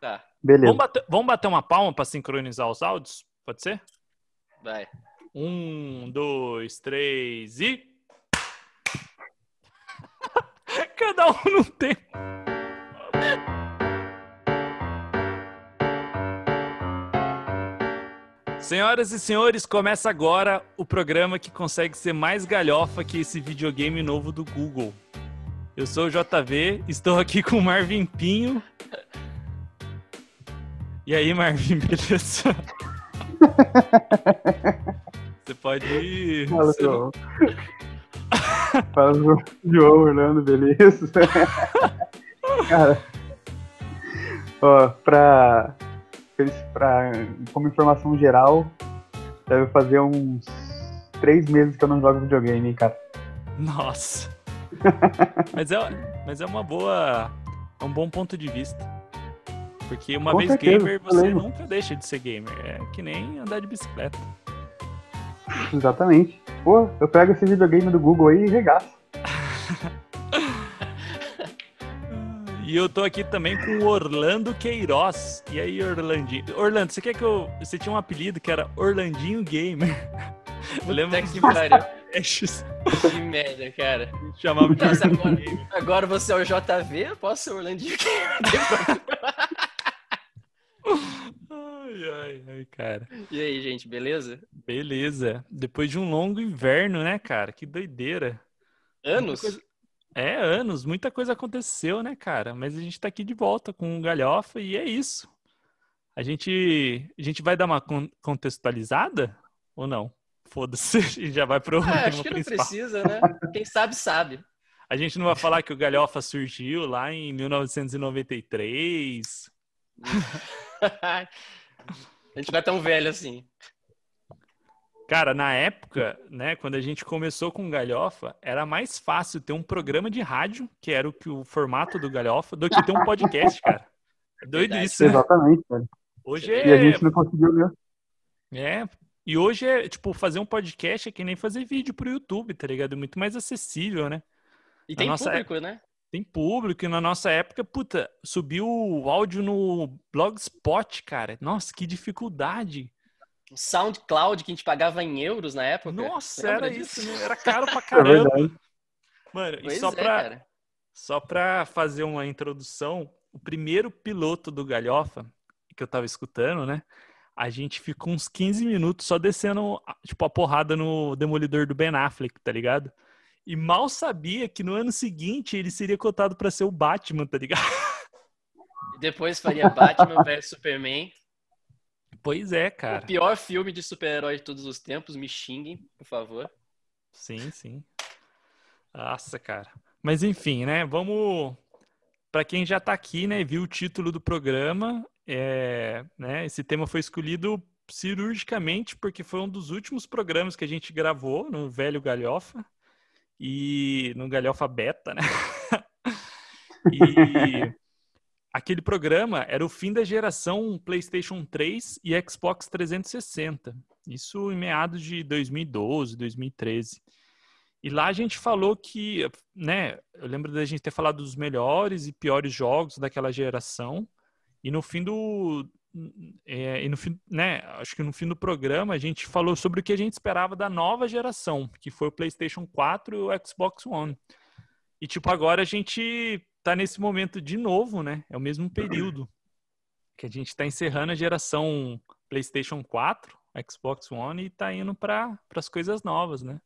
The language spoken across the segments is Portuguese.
Tá, Beleza. Vamos bater, vamos bater uma palma pra sincronizar os áudios? Pode ser? vai. Um, dois, três e. Cada um não tem. Senhoras e senhores, começa agora o programa que consegue ser mais galhofa que esse videogame novo do Google. Eu sou o JV, estou aqui com o Marvin Pinho. E aí, Marvin, beleza? Você pode ir. Fala, você João. Fala, João- João Orlando, beleza? Cara, ó, pra, pra, como informação geral, deve fazer uns três meses que eu não jogo videogame, hein, cara. Nossa. mas, é, mas é uma boa. É um bom ponto de vista. Porque uma Com vez certeza, gamer, você lembro. nunca deixa de ser gamer. É que nem andar de bicicleta. Exatamente. Pô, eu pego esse videogame do Google aí e regaço. E eu tô aqui também com o Orlando Queiroz. E aí, Orlandinho? Orlando, você quer que eu. Você tinha um apelido que era Orlandinho Gamer. Eu lembro Puta que pariu. podcasts Que merda, cara. chamava de Nossa, Orlandinho agora, Gamer. agora você é o JV, eu posso ser o Orlandinho. Ai, ai, ai, cara. e aí, gente, beleza? Beleza. Depois de um longo inverno, né, cara? Que doideira. Anos? Coisa- É, anos. Muita coisa aconteceu, né, cara? Mas a gente tá aqui de volta com o Galhofa e é isso. A gente, a gente vai dar uma con- contextualizada ou não? Foda-se, a gente já vai pro Ah, tema acho que não principal. precisa, né? Quem sabe, sabe. A gente não vai falar que o Galhofa surgiu lá em 1993. A gente não é tão velho assim. Cara, na época, né, quando a gente começou com o Galhofa, era mais fácil ter um programa de rádio, que era o, que, o formato do Galhofa, do que ter um podcast, cara. É doido Verdade. isso, né? Exatamente, velho. Hoje E a é, gente não conseguiu mesmo. é. E hoje é, tipo, fazer um podcast é que nem fazer vídeo pro YouTube, tá ligado? É muito mais acessível, né? E A tem nossa público, né? Tem público, e na nossa época, puta, subiu o áudio no Blogspot, cara. Nossa, que dificuldade. O SoundCloud que a gente pagava em euros na época. Nossa, era disso? isso, né? Era caro pra É caramba. verdade. Mano, e Pois só é, pra, cara. Só pra fazer uma introdução, o primeiro piloto do Galhofa, que eu tava escutando, né? A gente ficou uns 15 minutos só descendo, tipo, a porrada no Demolidor do Ben Affleck, tá ligado? E mal sabia que no ano seguinte ele seria cotado pra ser o Batman, tá ligado? E depois faria Batman vs Superman. Pois é, O cara. pior filme de super-herói de todos os tempos. Me xinguem, por favor. Sim, sim. Nossa, cara. Mas enfim, né? Vamos. Para quem já tá aqui, né, viu o título do programa, é, né, esse tema foi escolhido cirurgicamente porque foi um dos últimos programas que a gente gravou no velho Galhofa e no Galhofa Beta, né? E aquele programa era o fim da geração PlayStation 3 e Xbox 360. Isso em meados de 2012, 2013. E lá a gente falou que, né, eu lembro da gente ter falado dos melhores e piores jogos daquela geração. E no fim do, é, e no fim, né, acho que no fim do programa a gente falou sobre o que a gente esperava da nova geração, que foi o PlayStation 4 e o Xbox One. E tipo, agora a gente tá nesse momento de novo, né? É o mesmo período que a gente tá encerrando a geração PlayStation 4, Xbox One e tá indo para as coisas novas, né?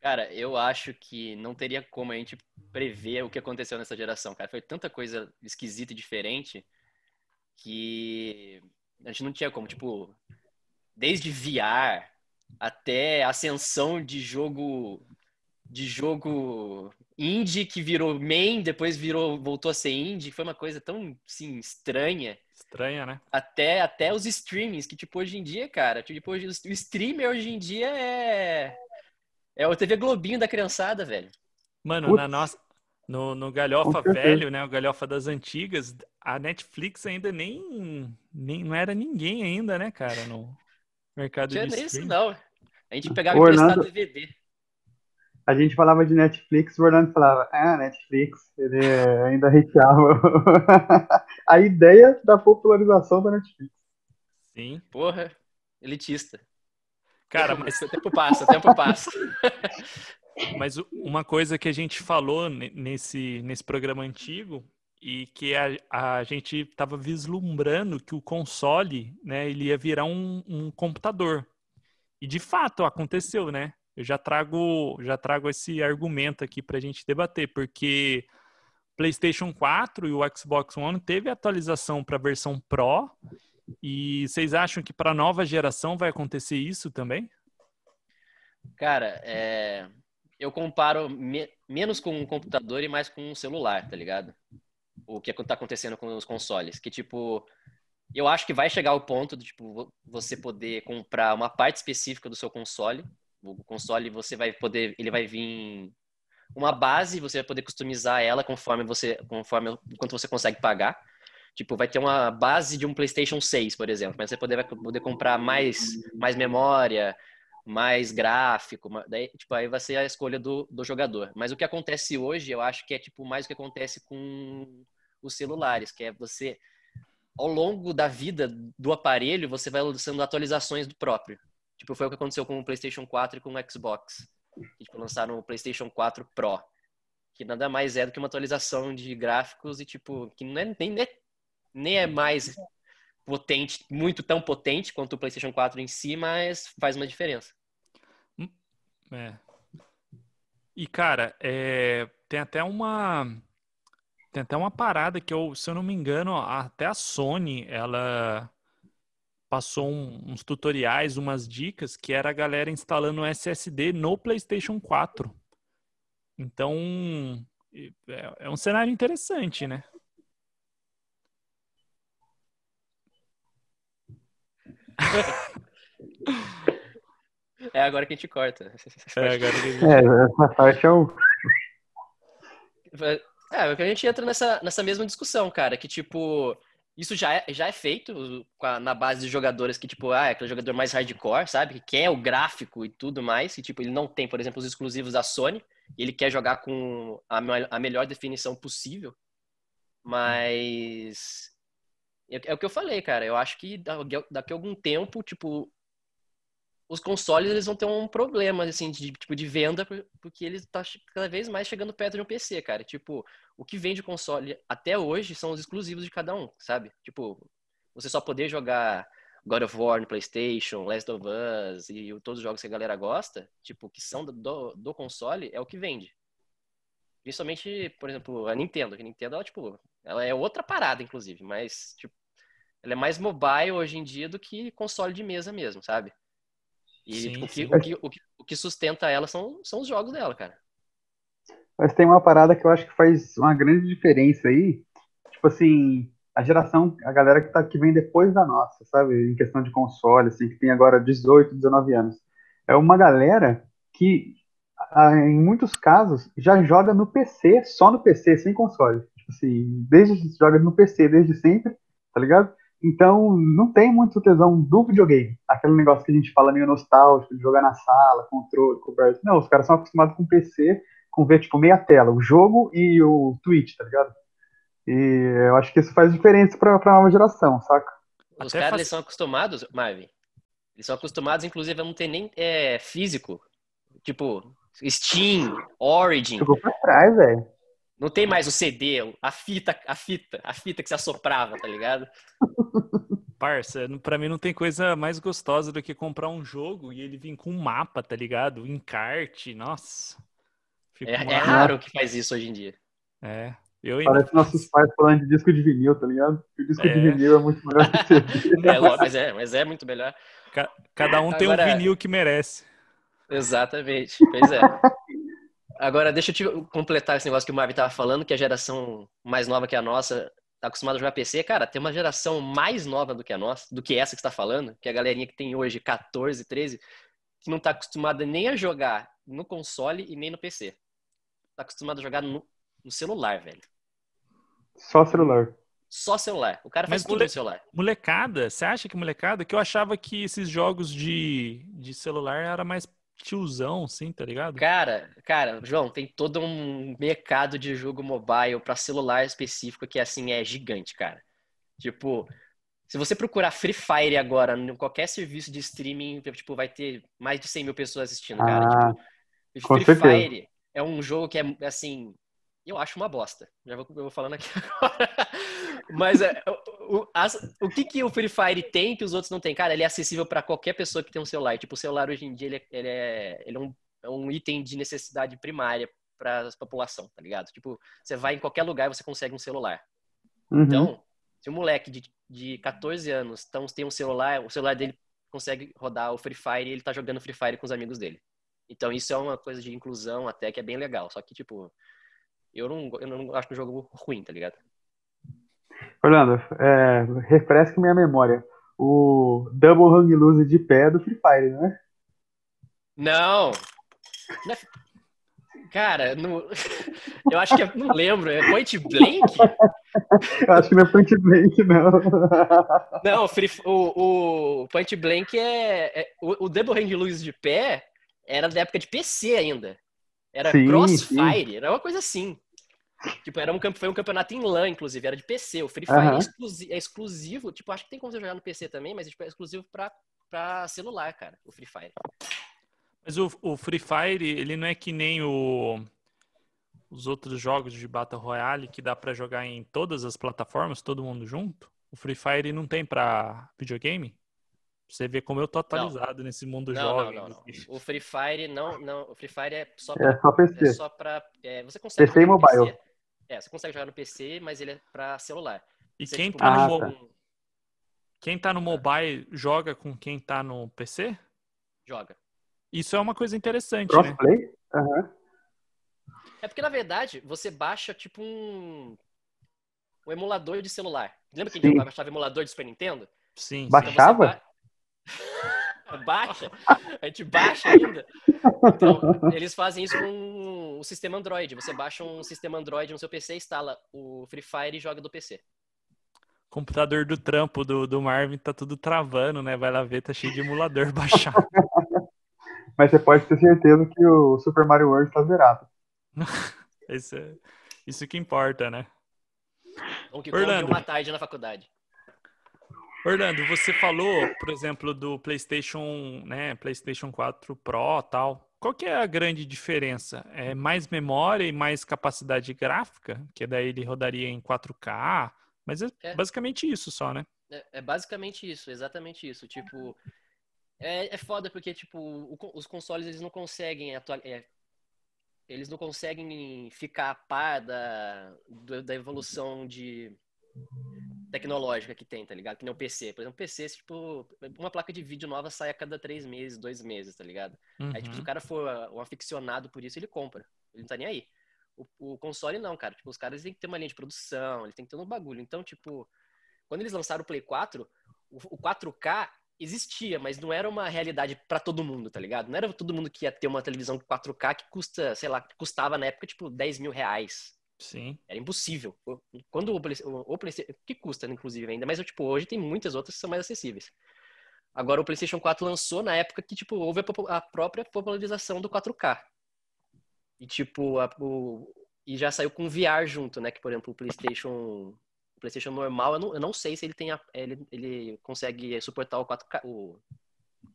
Cara, eu acho que não teria como a gente prever o que aconteceu nessa geração, cara. Foi tanta coisa esquisita e diferente que a gente não tinha como, tipo, desde VR até ascensão de jogo de jogo indie que virou main, depois virou voltou a ser indie, foi uma coisa tão assim estranha. Estranha, né? Até até os streamings que tipo hoje em dia, cara, tipo hoje, o streamer hoje em dia é é o TV Globinho da criançada, velho. Mano, Putz. na nossa no, no Galhofa velho, né, o Galhofa das antigas, a Netflix ainda nem, nem não era ninguém ainda, né, cara, no mercado Não tinha de nem isso, não. A gente pegava emprestado Orlando- DVD. a gente falava de Netflix, o Orlando falava, ah, Netflix, ele ainda hateava a ideia da popularização da Netflix. Sim. Porra, elitista. Cara, mas o tempo passa, o tempo passa. mas uma coisa que a gente falou nesse, nesse programa antigo e que a, a gente estava vislumbrando que o console, né, ele ia virar um, um computador. E de fato aconteceu, né? Eu já trago, já trago esse argumento aqui para a gente debater, porque PlayStation 4 e o Xbox One teve atualização para a versão Pro. E vocês acham que para a nova geração vai acontecer isso também? Cara, é... eu comparo me... menos com um computador e mais com um celular, tá ligado? O que está acontecendo com os consoles. Que, tipo, eu acho que vai chegar o ponto de, tipo, você poder comprar uma parte específica do seu console. O console, você vai poder, ele vai vir uma base, você vai poder customizar ela conforme você, conforme quanto você consegue pagar. Tipo, vai ter uma base de um PlayStation 6, por exemplo, mas você poder, vai poder comprar mais, mais memória, mais gráfico, daí, tipo, aí vai ser a escolha do, do jogador. Mas o que acontece hoje, eu acho que é tipo mais o que acontece com os celulares, que é você ao longo da vida do aparelho, você vai lançando atualizações do próprio. Tipo, foi o que aconteceu com o PlayStation 4 e com o Xbox. Que tipo, lançaram o PlayStation 4 Pro, que nada mais é do que uma atualização de gráficos e tipo, que não é, nem, nem é mais potente, muito tão potente quanto o PlayStation 4 em si, mas faz uma diferença. É. E cara, é, tem até uma tem até uma parada que eu, se eu não me engano, até a Sony, ela passou um, uns tutoriais, umas dicas que era a galera instalando SSD no PlayStation 4. Então, é, é um cenário interessante, né? É agora que a gente corta. É, agora que a gente... é essa parte é o. É, é, que a gente entra nessa, nessa mesma discussão, cara, que tipo, isso já é, já é feito na base de jogadores que, tipo, ah, é aquele jogador mais hardcore, sabe? Que quer o gráfico e tudo mais, e tipo, ele não tem, por exemplo, os exclusivos da Sony, e ele quer jogar com a, a melhor definição possível. Mas é, é o que eu falei, cara. Eu acho que daqui a algum tempo, tipo, os consoles eles vão ter um problema assim de tipo de venda porque eles tá cada vez mais chegando perto de um PC, cara. Tipo, o que vende console até hoje são os exclusivos de cada um, sabe? Tipo, você só poder jogar God of War no PlayStation, Last of Us e todos os jogos que a galera gosta, tipo, que são do, do console, é o que vende. Principalmente, por exemplo, a Nintendo. A Nintendo, ela, tipo, ela é outra parada, inclusive, mas, tipo, ela é mais mobile hoje em dia do que console de mesa mesmo, sabe? E sim, tipo, o, que, o, que, o, que, o, que, sustenta ela são, são os jogos dela, cara. Mas tem uma parada que eu acho que faz uma grande diferença aí. Tipo assim, a geração, a galera que, tá, que vem depois da nossa, sabe? Em questão de console, assim, que tem agora 18, 19 anos. É uma galera que, em muitos casos, já joga no PC, só no PC, sem console. Tipo assim, desde joga no PC desde sempre, tá ligado? Então, não tem muito tesão do videogame. Aquele negócio que a gente fala meio nostálgico, de jogar na sala, controle, coberto. Não, os caras são acostumados com PC, com ver, tipo, meia tela, o jogo e o Twitch, tá ligado? E eu acho que isso faz diferença pra, pra nova geração, saca? Os Até caras, faz... eles são acostumados, Marvin, eles são acostumados, inclusive, a não ter nem é, físico. Tipo, Steam, Origin. Ficou pra trás, velho. Não tem mais o CD, a fita, a fita, a fita que se assoprava, tá ligado? Parça, pra mim não tem coisa mais gostosa do que comprar um jogo e ele vir com um mapa, tá ligado? Encarte, nossa. é, é raro que faz isso hoje em dia. É. Eu ainda... Parece nossos pais falando de disco de vinil, tá ligado? O disco é. de vinil é muito melhor que CD. é, mas, é, mas é muito melhor. Cada um tem Agora... um vinil que merece. Exatamente, pois é. Agora, deixa eu te completar esse negócio que o Marvin tava falando, que a geração mais nova que a nossa tá acostumada a jogar PC. Cara, tem uma geração mais nova do que a nossa, do que essa que está falando, que é a galerinha que tem hoje 14, 13, que não tá acostumada nem a jogar no console e nem no PC. Tá acostumada a jogar no, no celular, velho. Só celular. Só celular. O cara faz Mas tudo mole... no celular. Molecada, você acha que molecada? Que eu achava que esses jogos de, de celular era mais tiozão, sim, tá ligado? Cara, cara, João, tem todo um mercado de jogo mobile para celular específico que assim é gigante, cara. Tipo, se você procurar Free Fire agora em qualquer serviço de streaming, tipo, vai ter mais de 100 mil pessoas assistindo, cara. Ah, tipo, com Free certeza. Fire é um jogo que é assim, eu acho uma bosta. Já vou, eu vou falando aqui agora. Mas é, o, o- as- o que, que o Free Fire tem que os outros não têm? Cara, ele é acessível para qualquer pessoa que tem um celular. Tipo, o celular hoje em dia ele é, ele é, ele é um, é um item de necessidade primária para a população, tá ligado? Tipo, você vai em qualquer lugar e você consegue um celular. Uhum. Então, se um moleque de, de 14 anos então, tem um celular, o celular dele consegue rodar o Free Fire e ele tá jogando Free Fire com os amigos dele. Então, isso é uma coisa de inclusão até que é bem legal. Só que, tipo, eu não, eu não acho um jogo ruim, tá ligado? Orlando, é, refresque minha memória. O Double Hang Loose de pé é do Free Fire, né? Não! Cara, não... eu acho que é... não lembro. É Point Blank? Eu acho que não é Point Blank, não. Não, o, Free- o, Point Blank é. é- o, o Double Hang Loose de pé era da época de PC ainda. Era Sim, Crossfire, era uma coisa assim. Tipo, era um, campe- foi um campeonato em LAN, inclusive, era de PC. O Free Fire é, Aham. exclusi- é exclusivo, tipo, acho que tem como você jogar no PC também, mas tipo, é exclusivo pra, pra celular, cara, o Free Fire. Mas o, o Free Fire, ele não é que nem o, os outros jogos de Battle Royale que dá pra jogar em todas as plataformas, todo mundo junto. O Free Fire não tem pra videogame? Você vê como eu tô atualizado nesse mundo Não, jovem. não, não, não. O Free Fire não, não, o Free Fire é só pra É só É PC. só pra. é, você consegue PC e mobile. PC. É, você consegue jogar no PC, mas ele é pra celular. E Você, quem tipo, tá, no, Ah, tá. quem tá no mobile joga com quem tá no PC? Joga. Isso é uma coisa interessante, né? Crossplay? Aham. É porque, na verdade, você baixa tipo um. Um emulador de celular. Lembra que a gente baixava emulador de Super Nintendo? Sim. Então você Baixava? ba- baixa? A gente baixa ainda. Então, eles fazem isso com o sistema Android. Você baixa um sistema Android no seu PC, instala o Free Fire e joga do PC. computador do trampo do, do Marvin tá tudo travando, né? Vai lá ver, tá cheio de emulador baixado. Mas você pode ter certeza que o Super Mario World tá zerado. Isso, é- isso que importa, né? Donkey Orlando. uma tarde na faculdade. Orlando, você falou, por exemplo, do PlayStation, né, PlayStation 4 Pro, tal. Qual que é a grande diferença? É mais memória e mais capacidade gráfica, que daí ele rodaria em 4K, mas é, É. basicamente isso só, né? É, é basicamente isso, exatamente isso. Tipo, é, é foda porque, tipo, o os consoles eles não conseguem atual, é, eles não conseguem ficar a par da, da evolução de tecnológica que tem, tá ligado? Que nem o PC. Por exemplo, PC, tipo, uma placa de vídeo nova sai a cada três meses, dois meses, tá ligado? Aí, tipo, se o Uhum. cara for um aficionado por isso, ele compra. Ele não tá nem aí. O, o console não, cara. Tipo, os caras têm que ter uma linha de produção, eles têm que ter um bagulho. Então, tipo, quando eles lançaram o Play 4, o, o 4K existia, mas não era uma realidade pra todo mundo, tá ligado? Não era todo mundo que ia ter uma televisão 4K que custa, sei lá, que custava na época, tipo, 10 mil reais. Sim. Era impossível. Quando o, o, o PlayStation, que custa, inclusive, ainda, mas tipo, hoje tem muitas outras que são mais acessíveis. Agora o PlayStation 4 lançou na época que tipo houve a, a própria popularização do 4K. E tipo, a- o, e já saiu com VR junto, né? Que por exemplo, o PlayStation o PlayStation normal, eu não, eu não sei se ele tem a- ele, ele consegue suportar o 4K, o, o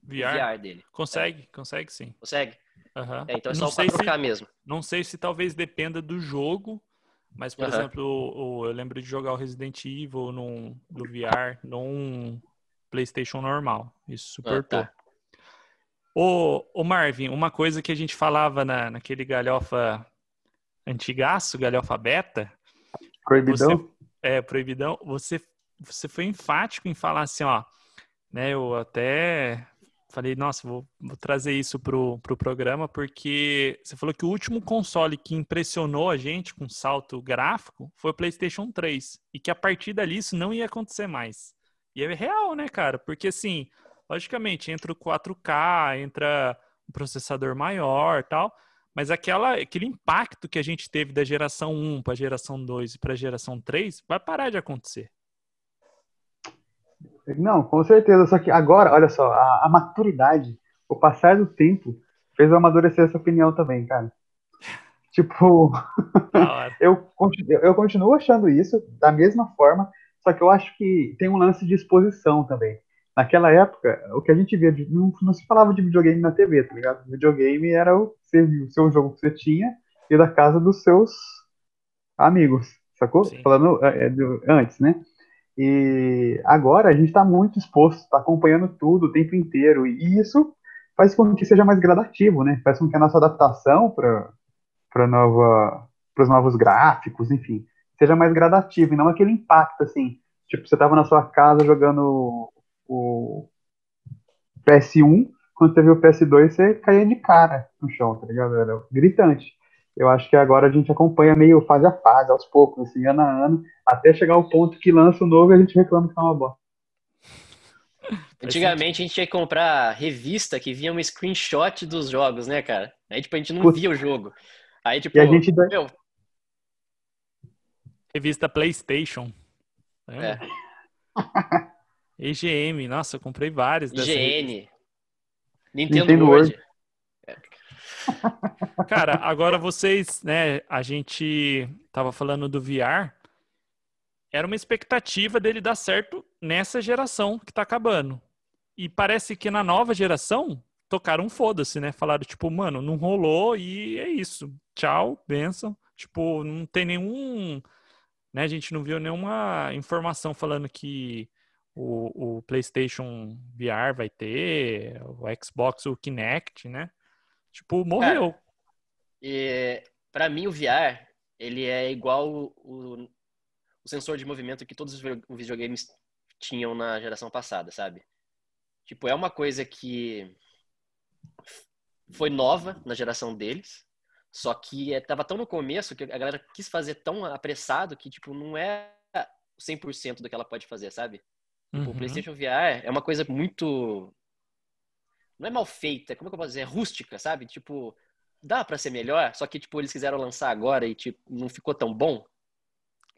VR, VR dele. consegue, consegue sim. Consegue? Aham. É, então é só Não o sei 4K se- mesmo. Não sei se talvez dependa do jogo, mas, por Aham. exemplo, eu lembro de jogar o Resident Evil num, no VR, num PlayStation normal. Isso suportou. Ah, tá. Ô, ô Marvin, uma coisa que a gente falava na, naquele galhofa antigaço, galhofa beta, Proibidão? você, é, proibidão, você, você foi enfático em falar assim, ó, né, eu até falei, nossa, vou, vou trazer isso pro, pro programa, porque você falou que o último console que impressionou a gente com salto gráfico foi o PlayStation 3, e que a partir dali isso não ia acontecer mais. E é real, né, cara? Porque assim, logicamente, entra o 4K, entra um processador maior tal, mas aquela, aquele impacto que a gente teve da geração 1 para a geração 2 e para a geração 3 vai parar de acontecer. Não, com certeza. Só que agora, olha só, a, a maturidade, o passar do tempo, fez eu amadurecer essa opinião também, cara. Tipo, eu, continuo, eu continuo achando isso da mesma forma, só que eu acho que tem um lance de exposição também. Naquela época, o que a gente via, não, não se falava de videogame na TV, tá ligado? Videogame era o, o seu jogo que você tinha e da casa dos seus amigos, sacou? Sim. Falando é, é antes, né? E agora a gente está muito exposto, está acompanhando tudo o tempo inteiro, e isso faz com que seja mais gradativo, né? Faz com que a nossa adaptação para para nova para os novos gráficos, enfim, seja mais gradativo e não aquele impacto assim, tipo você estava na sua casa jogando o PS1, quando você viu o PS2 você caía de cara no chão, tá ligado? Era gritante. Eu acho que agora a gente acompanha meio fase a fase, aos poucos, assim, ano a ano, até chegar ao ponto que lança o novo e a gente reclama que é uma bosta. Antigamente a gente tinha que comprar revista que vinha um screenshot dos jogos, né, cara? Aí, tipo, a gente não Puta. via o jogo. Aí, tipo, e a gente... meu... Revista PlayStation. É. EGM, nossa, eu comprei várias. IGN. Nintendo, Nintendo World. World. Cara, agora vocês, né, a gente tava falando do VR, era uma expectativa dele dar certo nessa geração que tá acabando. E parece que na nova geração tocaram foda-se, né? Falaram, tipo, mano, não rolou e é isso. Tchau, benção. Tipo, não tem nenhum. Né, a gente não viu nenhuma informação falando que o, o PlayStation VR vai ter, o Xbox, o Kinect, né? Tipo, morreu. É, para mim, o VR, ele é igual o, o, o sensor de movimento que todos os videogames tinham na geração passada, sabe? Tipo, é uma coisa que foi nova na geração deles, só que estava tão no começo que a galera quis fazer tão apressado que, tipo, não é 100% do que ela pode fazer, sabe? Tipo, uhum. o PlayStation VR é uma coisa muito. Não é mal feita, como é que eu posso dizer? É rústica, sabe? Tipo, dá para ser melhor, só que, tipo, eles quiseram lançar agora e, tipo, não ficou tão bom.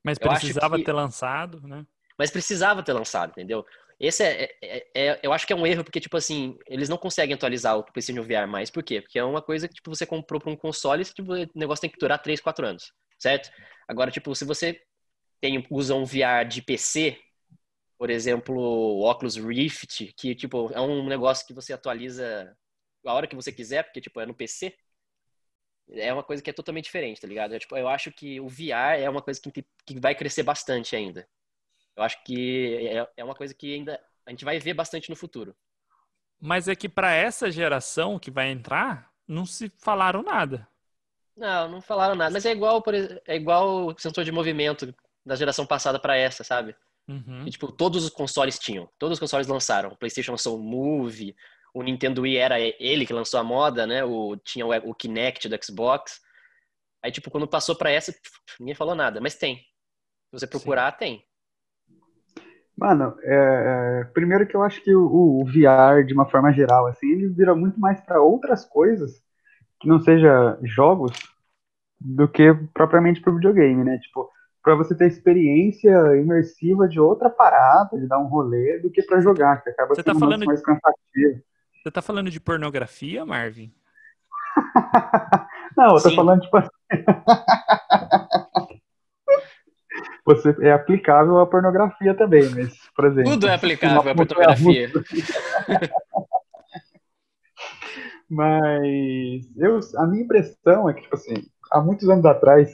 Mas precisava que... ter lançado, né? Mas precisava ter lançado, entendeu? Esse é, é, é, eu acho que é um erro, porque, tipo assim, eles não conseguem atualizar o PlayStation VR mais. Por quê? Porque é uma coisa que, tipo, você comprou para um console e tipo, o negócio tem que durar 3, 4 anos, certo? Agora, tipo, se você tem, usa um VR de PC, por exemplo, o Oculus Rift, que, tipo, é um negócio que você atualiza a hora que você quiser, porque, tipo, é no PC, é uma coisa que é totalmente diferente, tá ligado? É, tipo, eu acho que o VR é uma coisa que, que vai crescer bastante ainda. Eu acho que é, é uma coisa que ainda a gente vai ver bastante no futuro. Mas é que para essa geração que vai entrar, não se falaram nada. Não, não falaram nada. Mas é igual, por, é igual o sensor de movimento da geração passada para essa, sabe? Uhum. E, tipo, todos os consoles tinham. Todos os consoles lançaram. O PlayStation lançou o Move, o Nintendo Wii era ele que lançou a moda, né? O, tinha o, o Kinect do Xbox. Aí, tipo, quando passou para essa, ninguém falou nada. Mas tem. Se você procurar, Sim. tem. Mano, é, é, primeiro que eu acho que o, o, VR, de uma forma geral, assim, ele vira muito mais para outras coisas que não seja jogos do que propriamente para videogame, né? Tipo, para você ter experiência imersiva de outra parada, de dar um rolê, do que para jogar, que acaba você tá sendo tá falando mais cansativo. Você tá falando de pornografia, Marvin? não, eu tô Sim. falando, tipo assim... você é aplicável à pornografia também, mas, por exemplo. Tudo é aplicável à pornografia. mas eu, a minha impressão é que, tipo assim, há muitos anos atrás,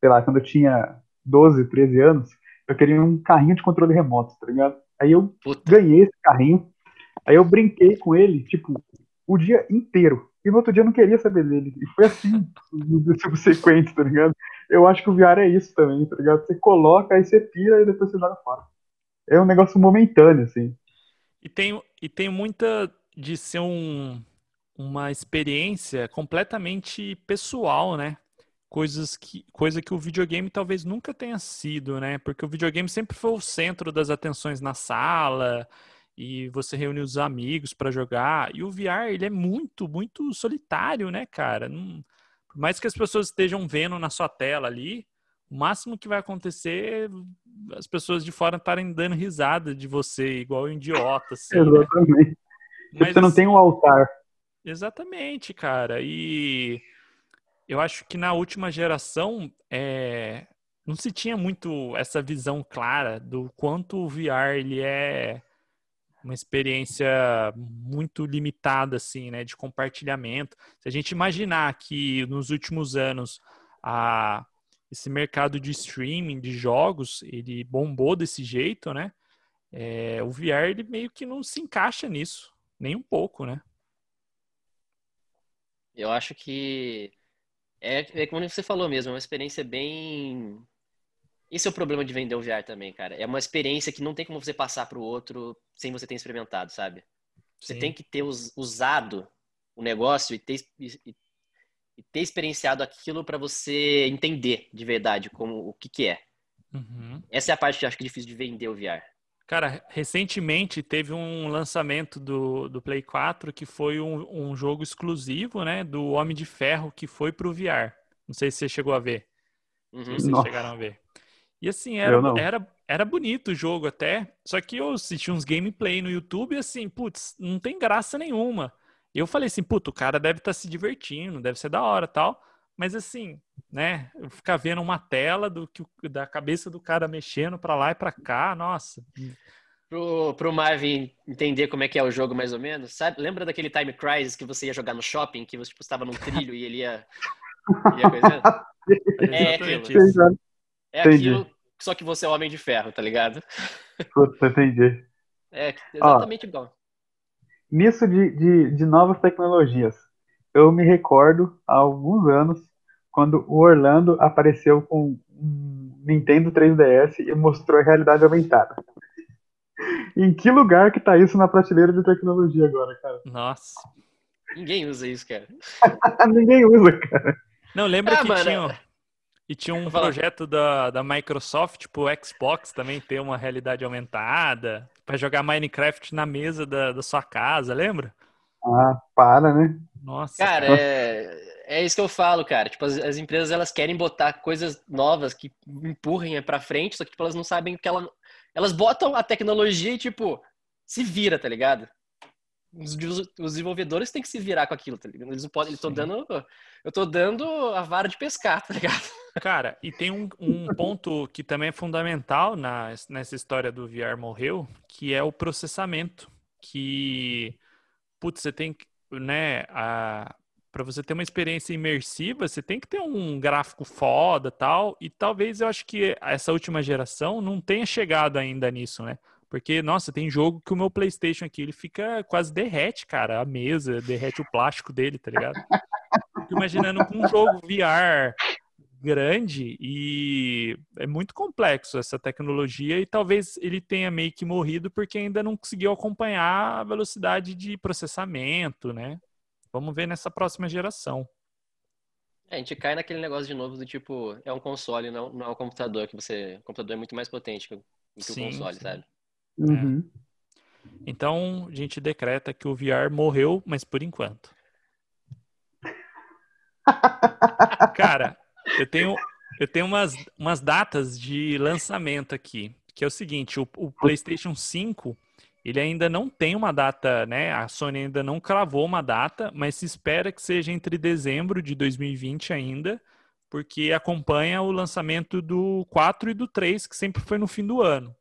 sei lá, quando eu tinha 12, 13 anos, eu queria um carrinho de controle remoto, tá ligado? Aí eu Puta. ganhei esse carrinho, aí eu brinquei com ele, tipo, o dia inteiro. E no outro dia eu não queria saber dele. E foi assim, subsequente, tá ligado? Eu acho que o VR é isso também, tá ligado? Você coloca, aí você tira e depois você joga fora. É um negócio momentâneo, assim. E tem, e tem muita de ser um, uma experiência completamente pessoal, né? Coisas que, coisa que o videogame talvez nunca tenha sido, né? Porque o videogame sempre foi o centro das atenções na sala, e você reúne os amigos para jogar. E o VR, ele é muito, muito solitário, né, cara? Não, por mais que as pessoas estejam vendo na sua tela ali, o máximo que vai acontecer é as pessoas de fora estarem dando risada de você, igual um idiota. Assim, né? Exatamente. Né? Mas, você não tem um altar. Exatamente, cara. E eu acho que na última geração é, não se tinha muito essa visão clara do quanto o VR ele é uma experiência muito limitada assim, né, de compartilhamento. Se a gente imaginar que nos últimos anos a esse mercado de streaming de jogos ele bombou desse jeito, né? É, o VR ele meio que não se encaixa nisso, nem um pouco, né? Eu acho que é, é como você falou mesmo, é uma experiência bem. Esse é o problema de vender o VR também, cara. É uma experiência que não tem como você passar para o outro sem você ter experimentado, sabe? Você Sim. tem que ter usado o negócio e ter, e, e ter experienciado aquilo para você entender de verdade como o que, que é. Uhum. Essa é a parte que eu acho que é difícil de vender o VR. Cara, recentemente teve um lançamento do, do Play 4 que foi um, um jogo exclusivo, né? Do Homem de Ferro que foi pro VR. Não sei se você chegou a ver. Uhum. Se vocês Nossa. chegaram a ver. E assim, era, era, era bonito o jogo até. Só que eu assisti uns gameplay no YouTube e assim, putz, não tem graça nenhuma. E eu falei assim, puto, o cara deve estar tá se divertindo, deve ser da hora tal. Mas assim, né? Ficar vendo uma tela do que da cabeça do cara mexendo para lá e para cá, nossa. Pro, pro Marvin entender como é que é o jogo mais ou menos, sabe? Lembra daquele Time Crisis que você ia jogar no shopping, que você tipo, estava num trilho e ele ia, ia coisando? É aquilo. É aquilo, só que você é Homem de Ferro, tá ligado? Puta, entendi. É exatamente Ó, igual. Nisso de, de, de novas tecnologias, eu me recordo há alguns anos quando o Orlando apareceu com um Nintendo 3DS e mostrou a realidade aumentada. em que lugar que tá isso na prateleira de tecnologia agora, cara? Nossa. Ninguém usa isso, cara. Ninguém usa, cara. Não, lembra ah, que mano. tinha, e tinha um projeto da, da Microsoft, tipo o Xbox, também ter uma realidade aumentada, para jogar Minecraft na mesa da, da sua casa, lembra? Ah, para, né? Nossa. Cara, cara. É, é isso que eu falo, cara. Tipo, as, as empresas elas querem botar coisas novas que empurrem para frente, só que tipo, elas não sabem que ela, elas botam a tecnologia e tipo se vira, tá ligado? Os, os desenvolvedores têm que se virar com aquilo, tá ligado? Eles não podem, eles dando, eu tô dando a vara de pescar, tá ligado? Cara, e tem um, um ponto que também é fundamental na, nessa história do VR morreu, que é o processamento, que putz, você tem que, né, a, para você ter uma experiência imersiva, você tem que ter um gráfico foda tal. E talvez eu acho que essa última geração não tenha chegado ainda nisso, né? Porque, nossa, tem jogo que o meu PlayStation aqui, ele fica quase derrete, cara. A mesa, derrete o plástico dele, tá ligado? Fico imaginando um jogo VR grande e é muito complexo essa tecnologia e talvez ele tenha meio que morrido porque ainda não conseguiu acompanhar a velocidade de processamento, né? Vamos ver nessa próxima geração. É, a gente cai naquele negócio de novo do tipo, é um console, não, não é um computador, que você. O computador é muito mais potente que, que sim, o console, sim. sabe? Uhum. É. Então, a gente decreta que o VR morreu, mas por enquanto. Cara, eu tenho, eu tenho umas, umas datas de lançamento aqui, que é o seguinte, o, o PlayStation 5 ele ainda não tem uma data, né? A Sony ainda não cravou uma data, mas se espera que seja entre dezembro de 2020 ainda, porque acompanha o lançamento do 4 e do 3, que sempre foi no fim do ano.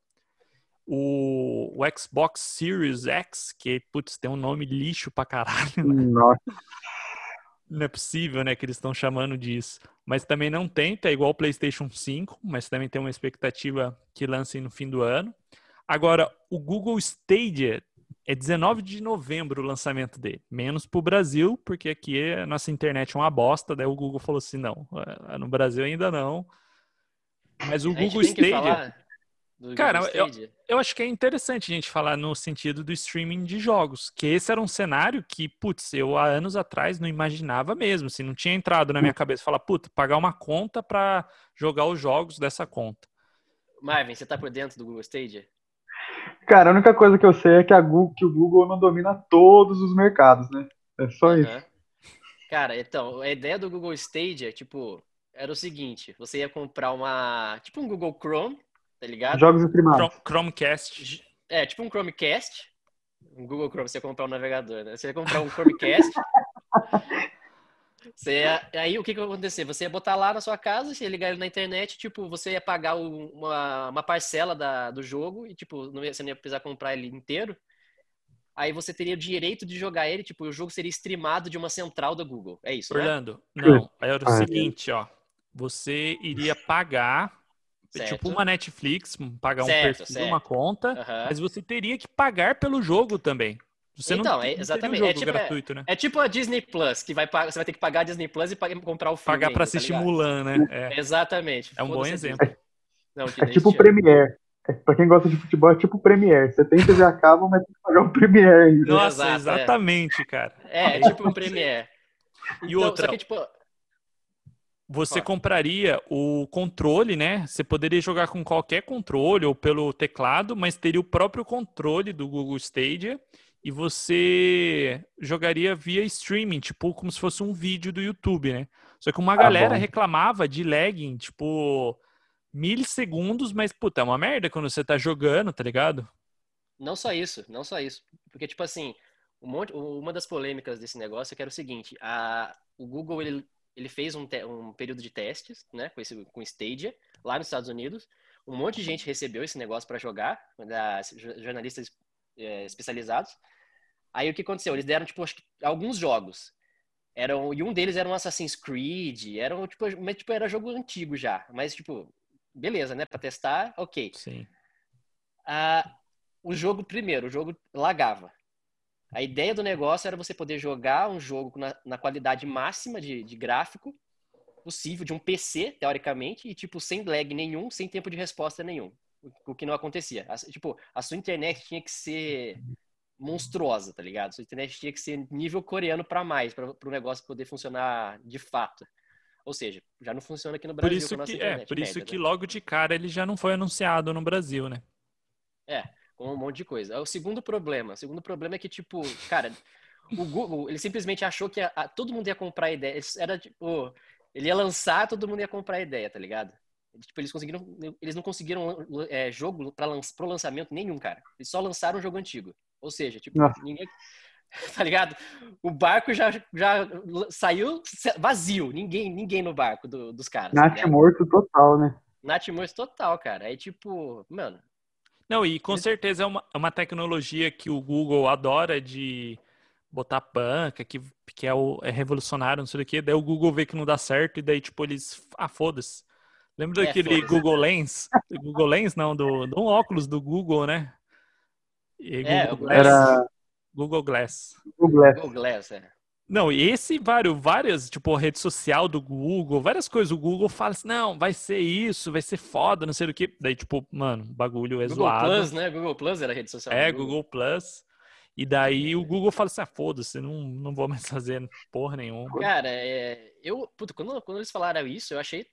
O, o Xbox Series X, que, putz, tem um nome lixo pra caralho. Né? Nossa. Não é possível, né, que eles estão chamando disso. Mas também não tem, tá igual o PlayStation 5, mas também tem uma expectativa que lance no fim do ano. Agora, o Google Stadia é 19 de novembro o lançamento dele. Menos para o Brasil, porque aqui a nossa internet é uma bosta. Daí o Google falou assim: não, eh, no Brasil ainda não. Mas o Google Stadia. Cara, eu, eu acho que é interessante a gente falar no sentido do streaming de jogos, que esse era um cenário que, putz, eu há anos atrás não imaginava mesmo, assim, não tinha entrado na minha cabeça falar, putz, pagar uma conta para jogar os jogos dessa conta. Marvin, você tá por dentro do Google Stadia? Cara, a única coisa que eu sei é que, a Google, que o Google não domina todos os mercados, né? É só uhum. isso. Cara, então, a ideia do Google Stadia, tipo, era o seguinte: você ia comprar uma. Tipo um Google Chrome, tá ligado? Jogos streamados. Chromecast. É, tipo um Chromecast. Um Google Chrome, você ia comprar um navegador, né? Você ia comprar um Chromecast. você ia, aí o que, que ia acontecer? Você ia botar lá na sua casa, você ia ligar ele na internet, tipo, você ia pagar uma, uma parcela da, do jogo e, tipo, não ia, você não ia precisar comprar ele inteiro. Aí você teria o direito de jogar ele, tipo, o jogo seria streamado de uma central da Google. É isso, Orlando, né? não. Era o seguinte, ó. Você iria pagar Certo. Tipo uma Netflix, pagar certo, um perfil, certo. uma conta, uhum. mas você teria que pagar pelo jogo também. Você então, não, é, exatamente. Um é, tipo, gratuito, né? é, tipo a Disney Plus, que vai, você vai ter que pagar a Disney Plus e comprar o filme. Pagar para tá assistir tá Mulan, né? É. Exatamente. É um bom exemplo. Não, é tipo o Premiere. É, pra quem gosta de futebol, é tipo o Premiere. Você tem TV a cabo, mas tem que pagar o Premiere. Nossa, Exato, é. exatamente, cara. É, é tipo o Premiere. E então, outra, que, tipo, você compraria o controle, né? Você poderia jogar com qualquer controle ou pelo teclado, mas teria o próprio controle do Google Stadia e você jogaria via streaming, tipo como se fosse um vídeo do YouTube, né? Só que uma ah, galera bom. reclamava de lagging, tipo milissegundos, mas puta, é uma merda quando você tá jogando, tá ligado? Não só isso, não só isso. Porque, tipo assim, um monte, uma das polêmicas desse negócio é que era o seguinte, a, o Google, ele ele fez um, um período de testes, né, com, esse, com Stadia, lá nos Estados Unidos. Um monte de gente recebeu esse negócio para jogar, da, jornalistas é, especializados. Aí o que aconteceu? Eles deram, tipo, alguns jogos. Eram, e um deles era um Assassin's Creed, era, tipo, mas, tipo, era jogo antigo já. Mas, tipo, beleza, né? Para testar, ok. Sim. Ah, o jogo, primeiro, o jogo lagava. A ideia do negócio era você poder jogar um jogo na, na qualidade máxima de, de, gráfico possível, de um PC, teoricamente, e, tipo, sem lag nenhum, sem tempo de resposta nenhum. O, que não acontecia. Tipo, a sua internet tinha que ser monstruosa, tá ligado? A sua internet tinha que ser nível coreano para mais, para o negócio poder funcionar de fato. Ou seja, já não funciona aqui no Brasil. Por isso que, é, por isso que né? logo de cara ele já não foi anunciado no Brasil, né? É com um monte de coisa. O segundo problema, o segundo problema é que, tipo, cara, o Google, ele simplesmente achou que a, a, todo mundo ia comprar a ideia. Era, tipo, ele ia lançar, todo mundo ia comprar a ideia, tá ligado? Tipo, eles conseguiram, eles não conseguiram é, jogo para lanç, pro lançamento nenhum, cara. Eles só lançaram um jogo antigo. Ou seja, tipo, Nossa. ninguém, tá ligado? O barco já, já saiu vazio, ninguém, ninguém no barco do, dos caras. Nath tá morto total, né? Nath morto total, cara. Aí, tipo, mano, não, e com certeza é uma, é uma tecnologia que o Google adora de botar panca, que, que é, o, é revolucionário, não sei o que. Daí o Google vê que não dá certo e daí, tipo, eles. Ah, foda-se. Lembra é, daquele Google Lens? Google Lens, não, do, do um óculos do Google, né? E é, Google Glass. Era... Google Glass. Google Glass, Google Glass é. Não, e esse vários, várias, tipo, rede social do Google, várias coisas. O Google fala assim, não, vai ser isso, vai ser foda, não sei o que. Daí, tipo, mano, bagulho é Google zoado. Google Plus, né? Google Plus era a rede social. É, Google. Google Plus. E daí o Google fala assim, ah, foda-se, não, não vou mais fazer porra nenhuma. Cara, é, eu, puta, quando, quando eles falaram isso, eu achei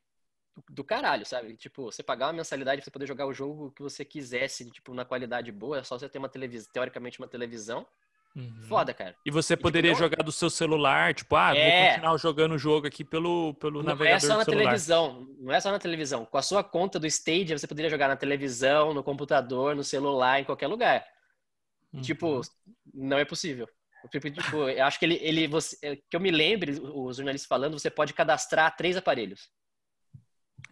do caralho, sabe? Tipo, você pagar uma mensalidade pra você poder jogar o jogo que você quisesse, tipo, na qualidade boa, é só você ter uma televisão, teoricamente uma televisão, Uhum. Foda, cara. E você poderia tipo, jogar do seu celular, tipo, ah, é... vou continuar jogando o jogo aqui pelo, pelo não navegador. Não é só na televisão, não é só na televisão. Com a sua conta do Stadia, você poderia jogar na televisão, no computador, no celular, em qualquer lugar. Uhum. Tipo, não é possível. Tipo, tipo, eu acho que ele, ele você, é, que eu me lembre, os jornalistas falando, você pode cadastrar três aparelhos.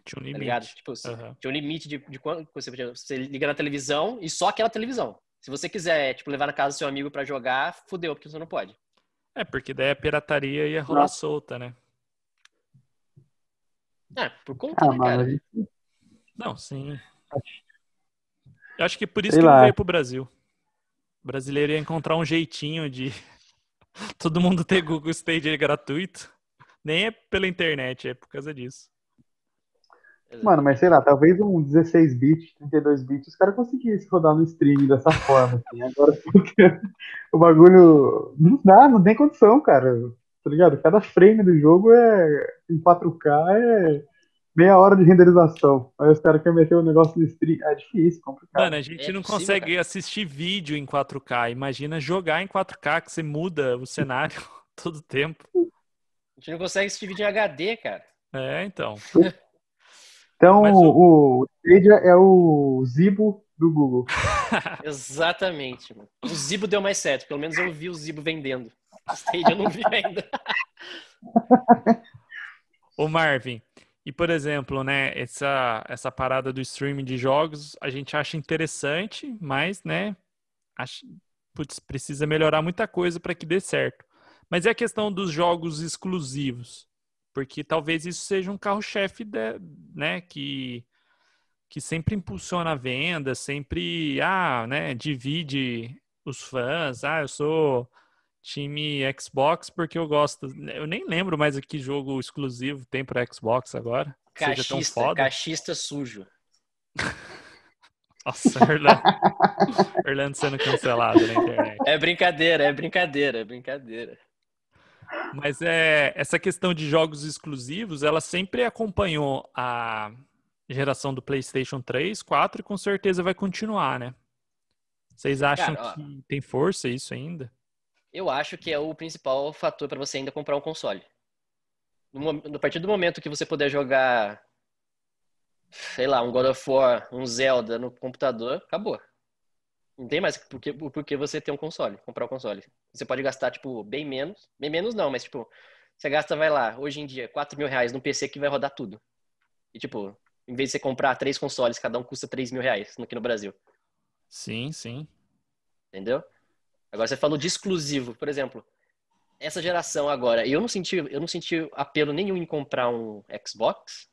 Tinha um tá limite. Tá tipo, uhum. Tinha um limite de, de quando você, você liga na televisão e só aquela televisão. Se você quiser, tipo, levar na casa do seu amigo para jogar, fudeu, porque você não pode. É, porque daí a pirataria ia rolar solta, né? É, por conta, ah, né, cara? Não, sim. Eu acho que por isso Sei que lá. não veio pro Brasil. O brasileiro ia encontrar um jeitinho de todo mundo ter Google Stadia gratuito. Nem é pela internet, é por causa disso. Mano, mas sei lá, talvez um 16 bits, 32 bits, os caras conseguissem rodar no stream dessa forma, assim. Agora, porque o bagulho não dá, não tem condição, cara. Tá ligado? Cada frame do jogo é em 4K é meia hora de renderização. Aí os caras querem meter o um negócio no stream. É difícil, complicado. Mano, a gente é não possível, consegue cara. assistir vídeo em 4K. Imagina jogar em 4K, que você muda o cenário todo tempo. A gente não consegue assistir vídeo em HD, cara. É, então. Então, o... o Stadia é o Zibo do Google. Exatamente. Mano. O Zibo deu mais certo. Pelo menos eu vi o Zibo vendendo. O Stadia eu não vi ainda. Ô Marvin, e por exemplo, né, essa, essa parada do streaming de jogos, a gente acha interessante, mas, né, acha, putz, precisa melhorar muita coisa para que dê certo. Mas é a questão dos jogos exclusivos, porque talvez isso seja um carro-chefe, né, que que sempre impulsiona a venda, sempre, ah, né, divide os fãs, ah, eu sou time Xbox porque eu gosto. Eu nem lembro mais que jogo exclusivo tem para Xbox agora. Cachista, cachista sujo. Nossa, Orlando. Orlando sendo cancelado na internet. É brincadeira, é brincadeira, é brincadeira. Mas é essa questão de jogos exclusivos, ela sempre acompanhou a geração do PlayStation 3, 4 e com certeza vai continuar, né? Vocês acham Cara, que tem força isso ainda? eu acho que é o principal fator para você ainda comprar um console. No, a partir do momento que você puder jogar, sei lá, um God of War, um Zelda no computador, acabou. Não tem mais porque, porque você ter um console, comprar um console. Você pode gastar, tipo, bem menos. Bem menos não, mas, tipo, você gasta, vai lá, hoje em dia, 4 mil reais num PC que vai rodar tudo. E, tipo, em vez de você comprar três consoles, cada um custa 3 mil reais aqui no Brasil. Sim, sim. Entendeu? Agora você falou de exclusivo, por exemplo. Essa geração agora, eu não senti, eu não senti apelo nenhum em comprar um Xbox.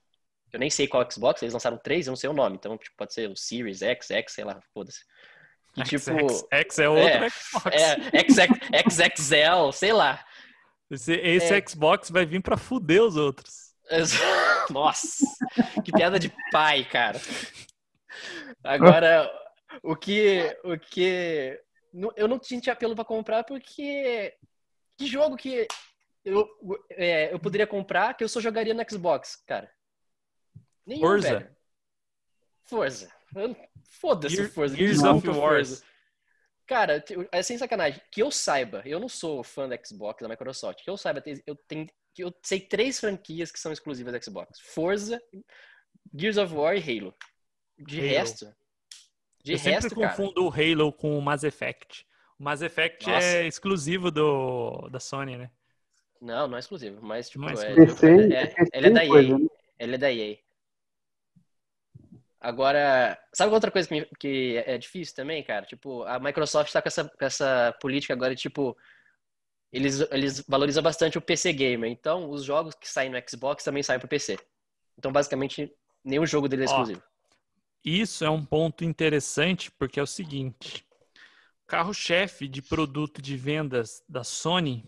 Eu nem sei qual Xbox, eles lançaram três, eu não sei o nome. Então, tipo, pode ser o Series X, X, sei lá, foda-se. E, tipo, X, X é outro é, Xbox. É, XXL, sei lá. Esse, esse é. Xbox vai vir pra fuder os outros. Nossa, que piada de pai, cara. Agora, o que, o que eu não senti apelo para comprar porque que jogo que eu, é, eu poderia comprar que eu só jogaria no Xbox, cara? Nenhum, Forza. Velho. Forza. Foda-se Forza. Gears of Wars. Cara, é sem sacanagem. Que eu saiba, eu não sou fã da Xbox, da Microsoft. Que eu saiba, eu tenho eu sei três franquias que são exclusivas da Xbox: Forza, Gears of War e Halo. De Halo. resto, de eu resto, sempre confundo cara... o Halo com o Mass Effect. O Mass Effect Nossa. é exclusivo do, da Sony, né? Não, não é exclusivo, mas tipo, é, é, é, é, ele é da EA. Né? Ele é da EA. Agora, sabe outra coisa que, que é difícil também, cara? Tipo, a Microsoft tá com essa, com essa política agora de tipo. Eles, eles valorizam bastante o PC Gamer. Então, os jogos que saem no Xbox também saem pro PC. Então, basicamente, nenhum jogo dele é exclusivo. Ó, isso é um ponto interessante porque é o seguinte: o carro-chefe de produto de vendas da Sony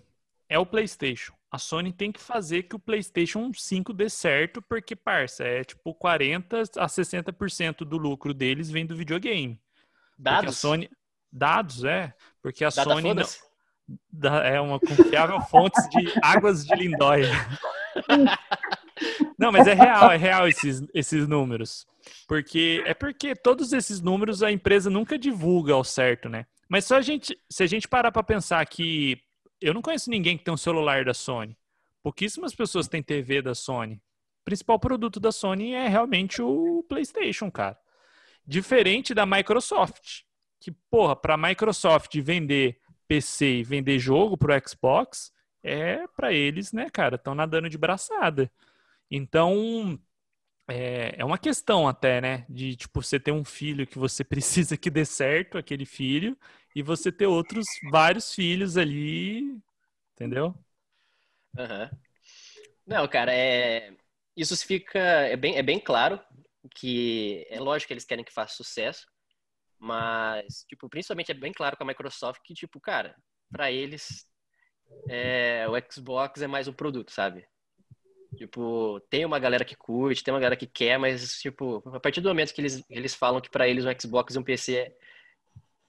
é o PlayStation. A Sony tem que fazer que o PlayStation 5 dê certo, porque, parça, é tipo 40 a 60% do lucro deles vem do videogame. Dados? a Sony... Dados, é. Porque a Data Sony. Não... É uma confiável fonte de águas de lindóia. Não, mas é real, é real esses, esses números. Porque é porque todos esses números a empresa nunca divulga ao certo, né? Mas só a gente, se a gente parar para pensar que eu não conheço ninguém que tem um celular da Sony. Pouquíssimas pessoas têm TV da Sony. O principal produto da Sony é realmente o PlayStation, cara. Diferente da Microsoft, que porra, para a Microsoft vender PC e vender jogo pro Xbox é para eles, né, cara, estão nadando de braçada. Então, é, é uma questão até, né? De, tipo, você ter um filho que você precisa que dê certo, aquele filho, e você ter outros vários filhos ali, entendeu? Uhum. Não, cara, é... isso fica... É bem, é bem claro que é lógico que eles querem que faça sucesso, mas, tipo, principalmente é bem claro com a Microsoft que, tipo, cara, para eles é, o Xbox é mais um produto, sabe? Tipo, tem uma galera que curte, tem uma galera que quer, mas, tipo, a partir do momento que eles, eles falam que para eles um Xbox e um PC